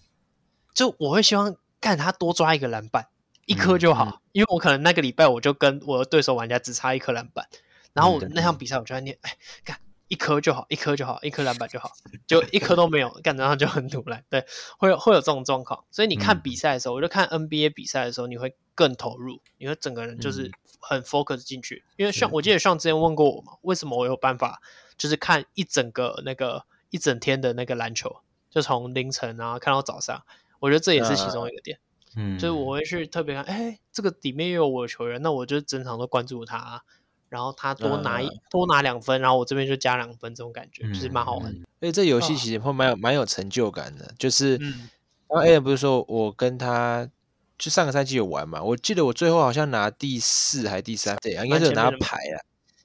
就我会希望看他多抓一个篮板。一颗就好，因为我可能那个礼拜我就跟我的对手玩家只差一颗篮板，然后我那场比赛我就在念，哎，干一颗就好，一颗就好，一颗篮板就好，就一颗都没有，干然后就很突然，对，会有会有这种状况，所以你看比赛的时候，嗯、我就看 NBA 比赛的时候，你会更投入，你会整个人就是。很 focus 进去，因为像我记得像之前问过我嘛，为什么我有办法就是看一整个那个一整天的那个篮球，就从凌晨然后看到早上，我觉得这也是其中一个点。嗯，所以我会去特别看，哎，这个里面又有我的球员，那我就整场都关注他，然后他多拿一、嗯、多拿两分，然后我这边就加两分，这种感觉、嗯、其实蛮好玩的。而且这游戏其实会蛮有蛮有成就感的，就是，嗯、然后 A 不是说我跟他就上个赛季有玩嘛，我记得我最后好像拿第四还是第三，对，应该是有拿牌啊。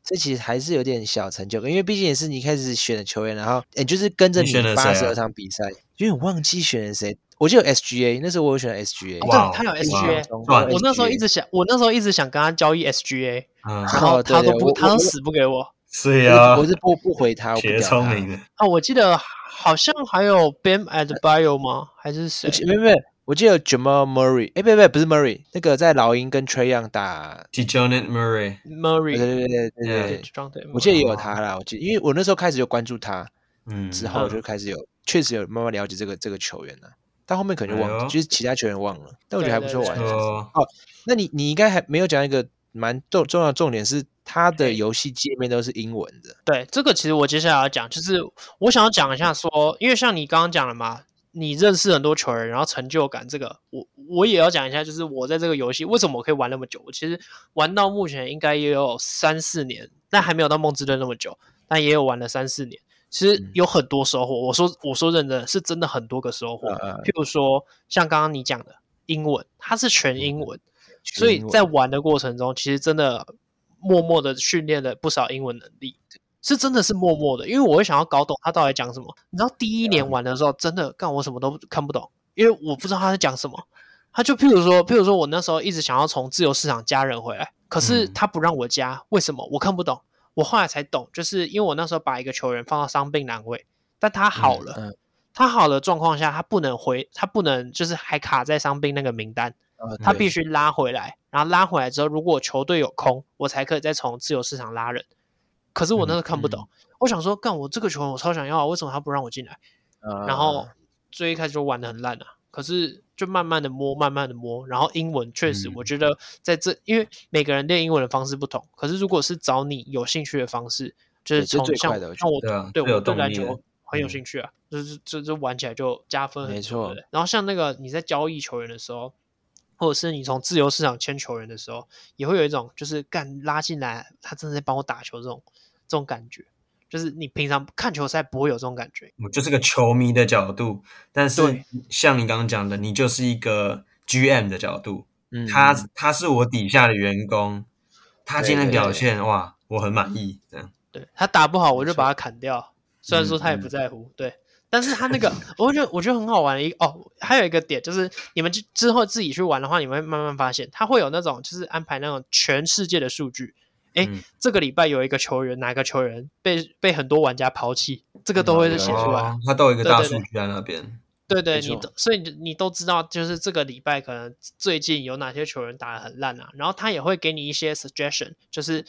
这其实还是有点小成就感，因为毕竟也是你开始选的球员，然后哎，就是跟着你八十二场比赛，因为我忘记选了谁。我记得有 SGA，那时候我有选 SGA，对，他有 SGA，我那时候一直想，我那时候一直想跟他交易 SGA，然后他都不，他都死不给我。是啊，我是不不回他，铁聪明的。啊，我记得好像还有 Bam Adebayo 吗？还是谁？没没，我记得有 Jamal Murray，哎，不不不是 Murray，那个在老鹰跟 Trae Young 打 Dejounte Murray，Murray，对对对对对，我记得也有他啦，我记得，因为我那时候开始就关注他，嗯，之后就开始有，确实有慢慢了解这个这个球员了。但后面可能就忘了，哎、就是其他球员忘了，但我觉得还不错玩。哦，那你你应该还没有讲一个蛮重重要的重点是，它的游戏界面都是英文的。对，这个其实我接下来要讲，就是我想要讲一下说，因为像你刚刚讲了嘛，你认识很多球员，然后成就感这个，我我也要讲一下，就是我在这个游戏为什么我可以玩那么久？我其实玩到目前应该也有三四年，但还没有到梦之队那么久，但也有玩了三四年。其实有很多收获，我说我说认真，是真的很多个收获。譬如说，像刚刚你讲的英文，它是全英文，所以在玩的过程中，其实真的默默的训练了不少英文能力，是真的是默默的，因为我会想要搞懂他到底讲什么。你知道第一年玩的时候，真的干我什么都看不懂，因为我不知道他在讲什么。他就譬如说，譬如说我那时候一直想要从自由市场加人回来，可是他不让我加，为什么？我看不懂。我后来才懂，就是因为我那时候把一个球员放到伤病栏位，但他好了，嗯嗯、他好的状况下，他不能回，他不能就是还卡在伤病那个名单，嗯、他必须拉回来，然后拉回来之后，如果球队有空，我才可以再从自由市场拉人。可是我那时候看不懂，嗯嗯、我想说，干我这个球员我超想要，为什么他不让我进来？嗯、然后最一开始就玩的很烂啊。可是就慢慢的摸，慢慢的摸，然后英文确实，我觉得在这，嗯、因为每个人练英文的方式不同。可是如果是找你有兴趣的方式，就是从像像我，对我对篮球很有兴趣啊，嗯、就是这这玩起来就加分没错。然后像那个你在交易球员的时候，或者是你从自由市场签球员的时候，也会有一种就是干拉进来，他真的在帮我打球这种这种感觉。就是你平常看球赛不会有这种感觉，我就是个球迷的角度，但是像你刚刚讲的，你就是一个 GM 的角度，嗯，他他是我底下的员工，他今天表现哇，我很满意，这样，对，他打不好我就把他砍掉，虽然说他也不在乎，对，但是他那个 我觉得我觉得很好玩的一哦，还有一个点就是你们之之后自己去玩的话，你们会慢慢发现他会有那种就是安排那种全世界的数据。哎，这个礼拜有一个球员，哪个球员被被很多玩家抛弃，这个都会是写出来。他都有一个大数据在那边。对对，你都所以你你都知道，就是这个礼拜可能最近有哪些球员打得很烂啊，然后他也会给你一些 suggestion，就是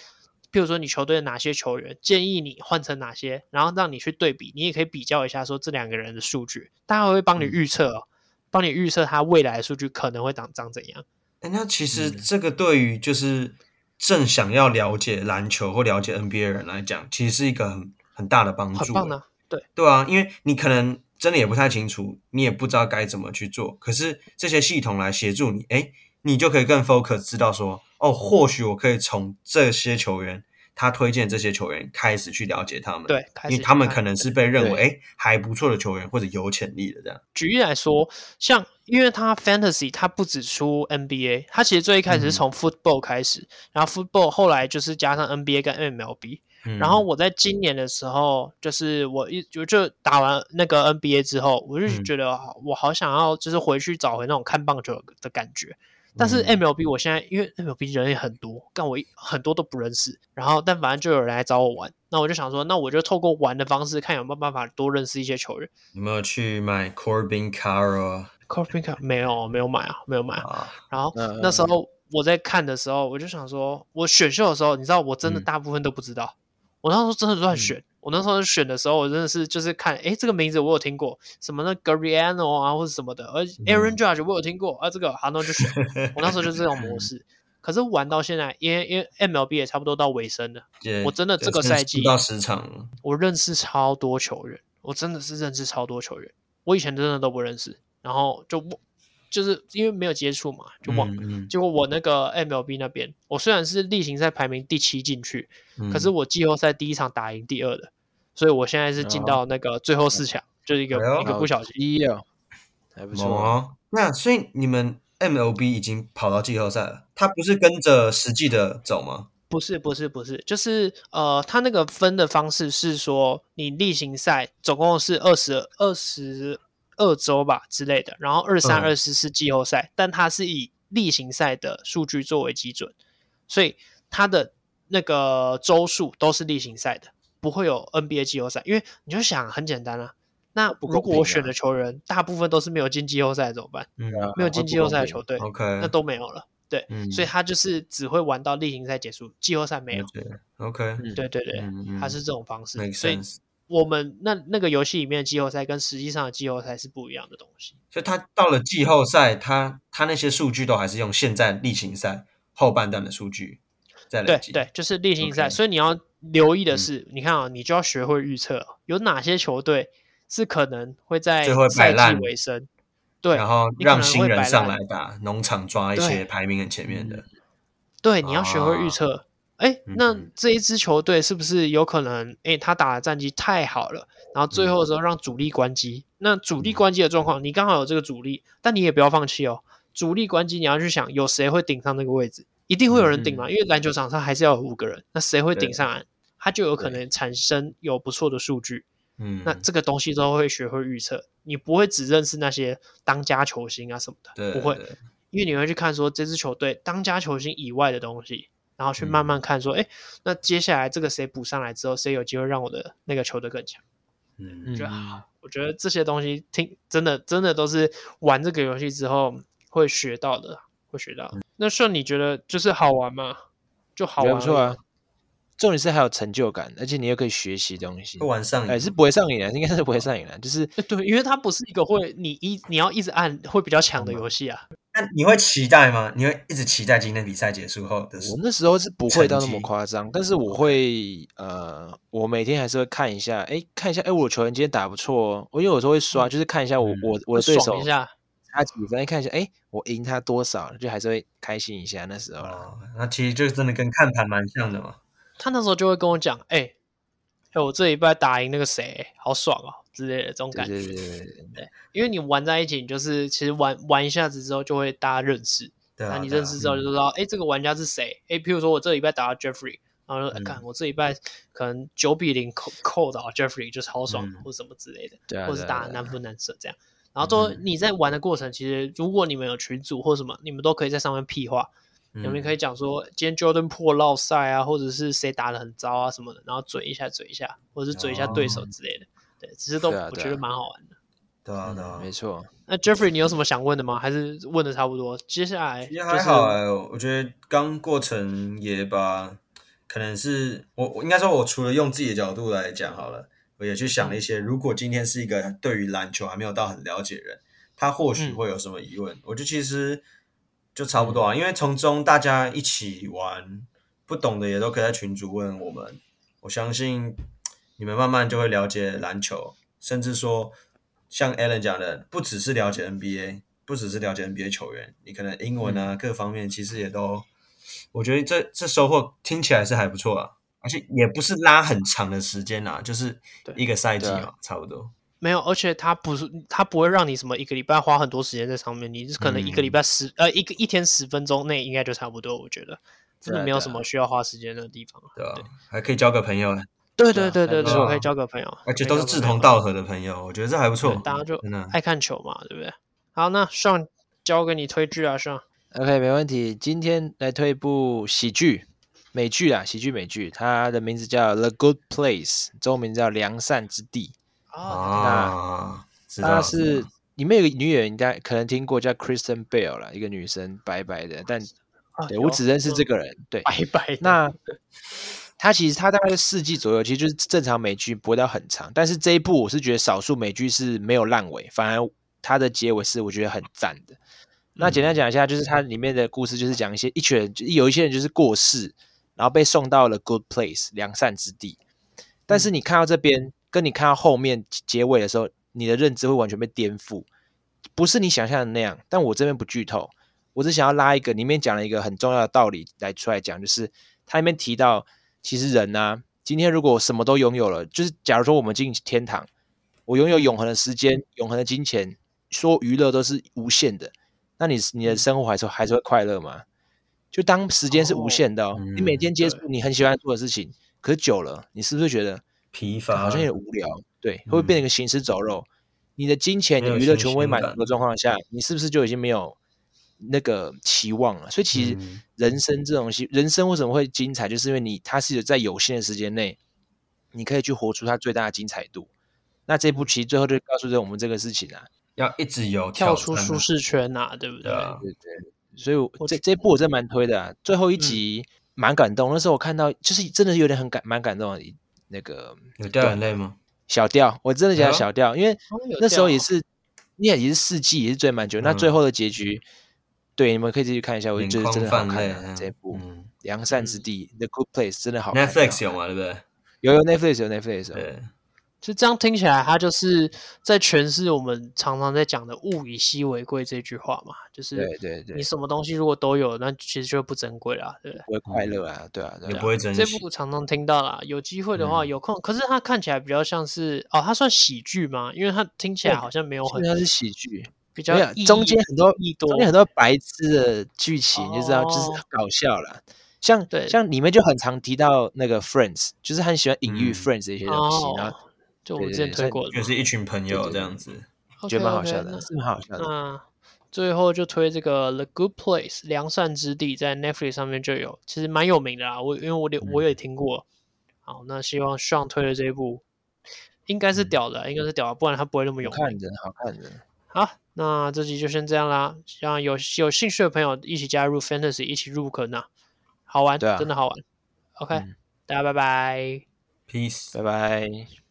譬如说你球队的哪些球员建议你换成哪些，然后让你去对比，你也可以比较一下说这两个人的数据，他还会帮你预测哦，帮你预测他未来的数据可能会长长怎样。哎，那其实这个对于就是正想要了解篮球或了解 NBA 的人来讲，其实是一个很很大的帮助。很棒啊，对对啊，因为你可能。真的也不太清楚，你也不知道该怎么去做。可是这些系统来协助你，哎，你就可以更 focus，知道说，哦，或许我可以从这些球员他推荐这些球员开始去了解他们。对，因为他们可能是被认为哎还不错的球员或者有潜力的这样。举例来说，像因为他 fantasy 他不只出 NBA，他其实最一开始是从 football 开始，嗯、然后 football 后来就是加上 NBA 跟 MLB。然后我在今年的时候，就是我一就就打完那个 NBA 之后，我就觉得我好想要就是回去找回那种看棒球的感觉。但是 MLB 我现在因为 MLB 人也很多，但我很多都不认识。然后但反正就有人来找我玩，那我就想说，那我就透过玩的方式，看有没有办法多认识一些球员。有没有去买 Corbin Carroll？Corbin Carroll 没有，没有买啊，没有买啊。然后那时候我在看的时候，我就想说，我选秀的时候，你知道，我真的大部分都不知道。我那时候真的乱选，嗯、我那时候选的时候，我真的是就是看，哎，这个名字我有听过，什么那 Garriano 啊，或者什么的，而 Aaron Judge 我有听过，啊，这个好，那就选。我那时候就是这种模式，可是玩到现在，因为因为 MLB 也差不多到尾声了，我真的这个赛季到十场，我认识超多球员，我真的是认识超多球员，我以前真的都不认识，然后就就是因为没有接触嘛，就忘了。嗯嗯、结果我那个 MLB 那边，我虽然是例行赛排名第七进去，嗯、可是我季后赛第一场打赢第二的，所以我现在是进到那个最后四强，哦、就是一个、哎、一个不小心。一啊，还不错、哦。那所以你们 MLB 已经跑到季后赛了，他不是跟着实际的走吗？不是，不是，不是，就是呃，他那个分的方式是说，你例行赛总共是二十二十。二周吧之类的，然后二三二四是季后赛，嗯、但它是以例行赛的数据作为基准，所以它的那个周数都是例行赛的，不会有 NBA 季后赛。因为你就想很简单啊，那如果我选的球员大部分都是没有进季后赛怎么办？嗯啊、没有进季后赛的球队，OK，那都没有了。对，嗯、所以他就是只会玩到例行赛结束，季后赛没有。OK，对对对，他是这种方式，嗯、所以。我们那那个游戏里面的季后赛跟实际上的季后赛是不一样的东西，所以他到了季后赛，他他那些数据都还是用现在例行赛后半段的数据在累积。对对，就是例行赛.所以你要留意的是，嗯、你看啊，你就要学会预测有哪些球队是可能会在赛季尾声，对，然后让新人上来打农场抓一些排名很前面的，对，你要学会预测。啊哎，那这一支球队是不是有可能？哎，他打的战绩太好了，然后最后的时候让主力关机。那主力关机的状况，你刚好有这个主力，但你也不要放弃哦。主力关机，你要去想有谁会顶上那个位置，一定会有人顶嘛，因为篮球场上还是要有五个人，那谁会顶上来，他就有可能产生有不错的数据。嗯，那这个东西都会学会预测，你不会只认识那些当家球星啊什么的，不会，因为你会去看说这支球队当家球星以外的东西。然后去慢慢看，说，哎、嗯，那接下来这个谁补上来之后，谁有机会让我的那个球队更强？嗯，就好。我觉得这些东西听真的真的都是玩这个游戏之后会学到的，会学到。嗯、那顺你觉得就是好玩吗？就好玩，不错啊。重点是还有成就感，而且你又可以学习东西。玩上瘾，哎，是不会上瘾的，应该是不会上瘾的，就是对，因为它不是一个会你一你要一直按会比较强的游戏啊。那你会期待吗？你会一直期待今天比赛结束后的？我那时候是不会到那么夸张，但是我会呃，我每天还是会看一下，哎，看一下，哎，我的球员今天打不错哦。我因为有时候会刷，就是看一下我我我的对手他几分，看一下，哎，我赢他多少，就还是会开心一下那时候。那其实就真的跟看盘蛮像的嘛。他那时候就会跟我讲：“哎、欸，哎，我这礼拜打赢那个谁，好爽哦之类的这种感觉。”对对对对对，因为你玩在一起，你就是其实玩玩一下子之后，就会大家认识。对啊。那你认识之后就知道，哎、嗯欸，这个玩家是谁？哎、欸，譬如说我这礼拜打到 Jeffrey，然后说，看、我这礼拜可能九比零扣扣到 Jeffrey 就超爽，嗯、或什么之类的。对啊。或者是打难分难舍这样。然后说你在玩的过程，其实如果你们有群组或什么，你们都可以在上面屁话。有没有可以讲说今天 Jordan 破绕赛啊，或者是谁打的很糟啊什么的，然后嘴一下嘴一下，或者是嘴一下对手之类的。对，其实都我觉得蛮好玩的。对啊，对啊，没错。那 Jeffrey，你有什么想问的吗？还是问的差不多？接下来也还好哎，我觉得刚过程也把，可能是我我应该说，我除了用自己的角度来讲好了，我也去想了一些，如果今天是一个对于篮球还没有到很了解的人，他或许会有什么疑问？我觉得其实就差不多啊，因为从中大家一起玩，不懂的也都可以在群组问我们，我相信你们慢慢就会了解篮球，甚至说。像 Alan 讲的，不只是了解 NBA，不只是了解 NBA 球员，你可能英文啊、嗯、各方面其实也都，我觉得这这收获听起来是还不错啊，而且也不是拉很长的时间啊，就是一个赛季嘛，啊、差不多。没有，而且他不是他不会让你什么一个礼拜花很多时间在上面，你是可能一个礼拜十、嗯、呃一个一天十分钟内应该就差不多，我觉得真的没有什么需要花时间的地方。对啊，对还可以交个朋友。对对对对对，我可以交个朋友，而且都是志同道合的朋友，我觉得这还不错。大家就爱看球嘛，对不对？好，那上交给你推剧啊，上。OK，没问题。今天来推一部喜剧，美剧啊，喜剧美剧，它的名字叫《The Good Place》，中文名叫《良善之地》啊。那它是里面有个女演员，大家可能听过，叫 Kristen Bell 啦，一个女生，白白的，但对我只认识这个人，对，白白。那 它其实它大概是四季左右，其实就是正常美剧不会到很长。但是这一部我是觉得少数美剧是没有烂尾，反而它的结尾是我觉得很赞的。那简单讲一下，就是它里面的故事就是讲一些一群人，就有一些人就是过世，然后被送到了 good place 良善之地。但是你看到这边，跟你看到后面结尾的时候，你的认知会完全被颠覆，不是你想象的那样。但我这边不剧透，我只想要拉一个里面讲了一个很重要的道理来出来讲，就是它里面提到。其实人呢、啊，今天如果什么都拥有了，就是假如说我们进天堂，我拥有永恒的时间、永恒的金钱，说娱乐都是无限的，那你你的生活还是还是会快乐吗？就当时间是无限的、哦哦，你每天接触你很喜欢做的事情，可是久了，你是不是觉得疲乏，好像有点无聊？对，会不会变成一个行尸走肉？你的金钱、你娱乐全部被满足的状况下，你是不是就已经没有？那个期望了，所以其实人生这种东西、嗯，人生为什么会精彩，就是因为你它是有在有限的时间内，你可以去活出它最大的精彩度。那这部其实最后就告诉着我们这个事情啊，要一直有跳出舒适圈呐、啊，对不对？对对。所以我这这部我真蛮推的、啊，最后一集蛮感动、嗯。那时候我看到就是真的有点很感蛮感动的，那个有掉眼泪吗？小掉，我真的觉得小掉、哎，因为那时候也是，你也也是四季也是追蛮久、嗯，那最后的结局。对，你们可以继续看一下，我觉得真的好看、啊。这部《良善之地》嗯、The Good Place 真的好看。Netflix 有吗？对不对？有有 Netflix 有 Netflix 有。对，就这样听起来，它就是在诠释我们常常在讲的“物以稀为贵”这句话嘛。就是对对对，你什么东西如果都有，那其实就不珍贵了，对不对？不会快乐啊，对啊，对啊，也不会珍惜。这部常常听到啦，有机会的话有空、嗯。可是它看起来比较像是哦，它算喜剧吗？因为它听起来好像没有很，它是喜剧。比较中间很多中间很多白痴的剧情，就知道就是搞笑了。像对像你们就很常提到那个 Friends，就是很喜欢隐喻 Friends 的一些东西，然后就我之前推过的，就是一群朋友这样子，觉得蛮好笑的，是蛮好笑的。那最后就推这个 The Good Place 良善之地，在 Netflix 上面就有，其实蛮有名的啦。我因为我我也听过。好，那希望 Sean 推的这一部应该是屌的，应该是屌的，不然他不会那么有名。看的好看着。好，那这集就先这样啦。希望有有兴趣的朋友一起加入 Fantasy，一起入坑呐，好玩，啊，真的好玩。OK，嗯，大家拜拜，Peace，拜拜。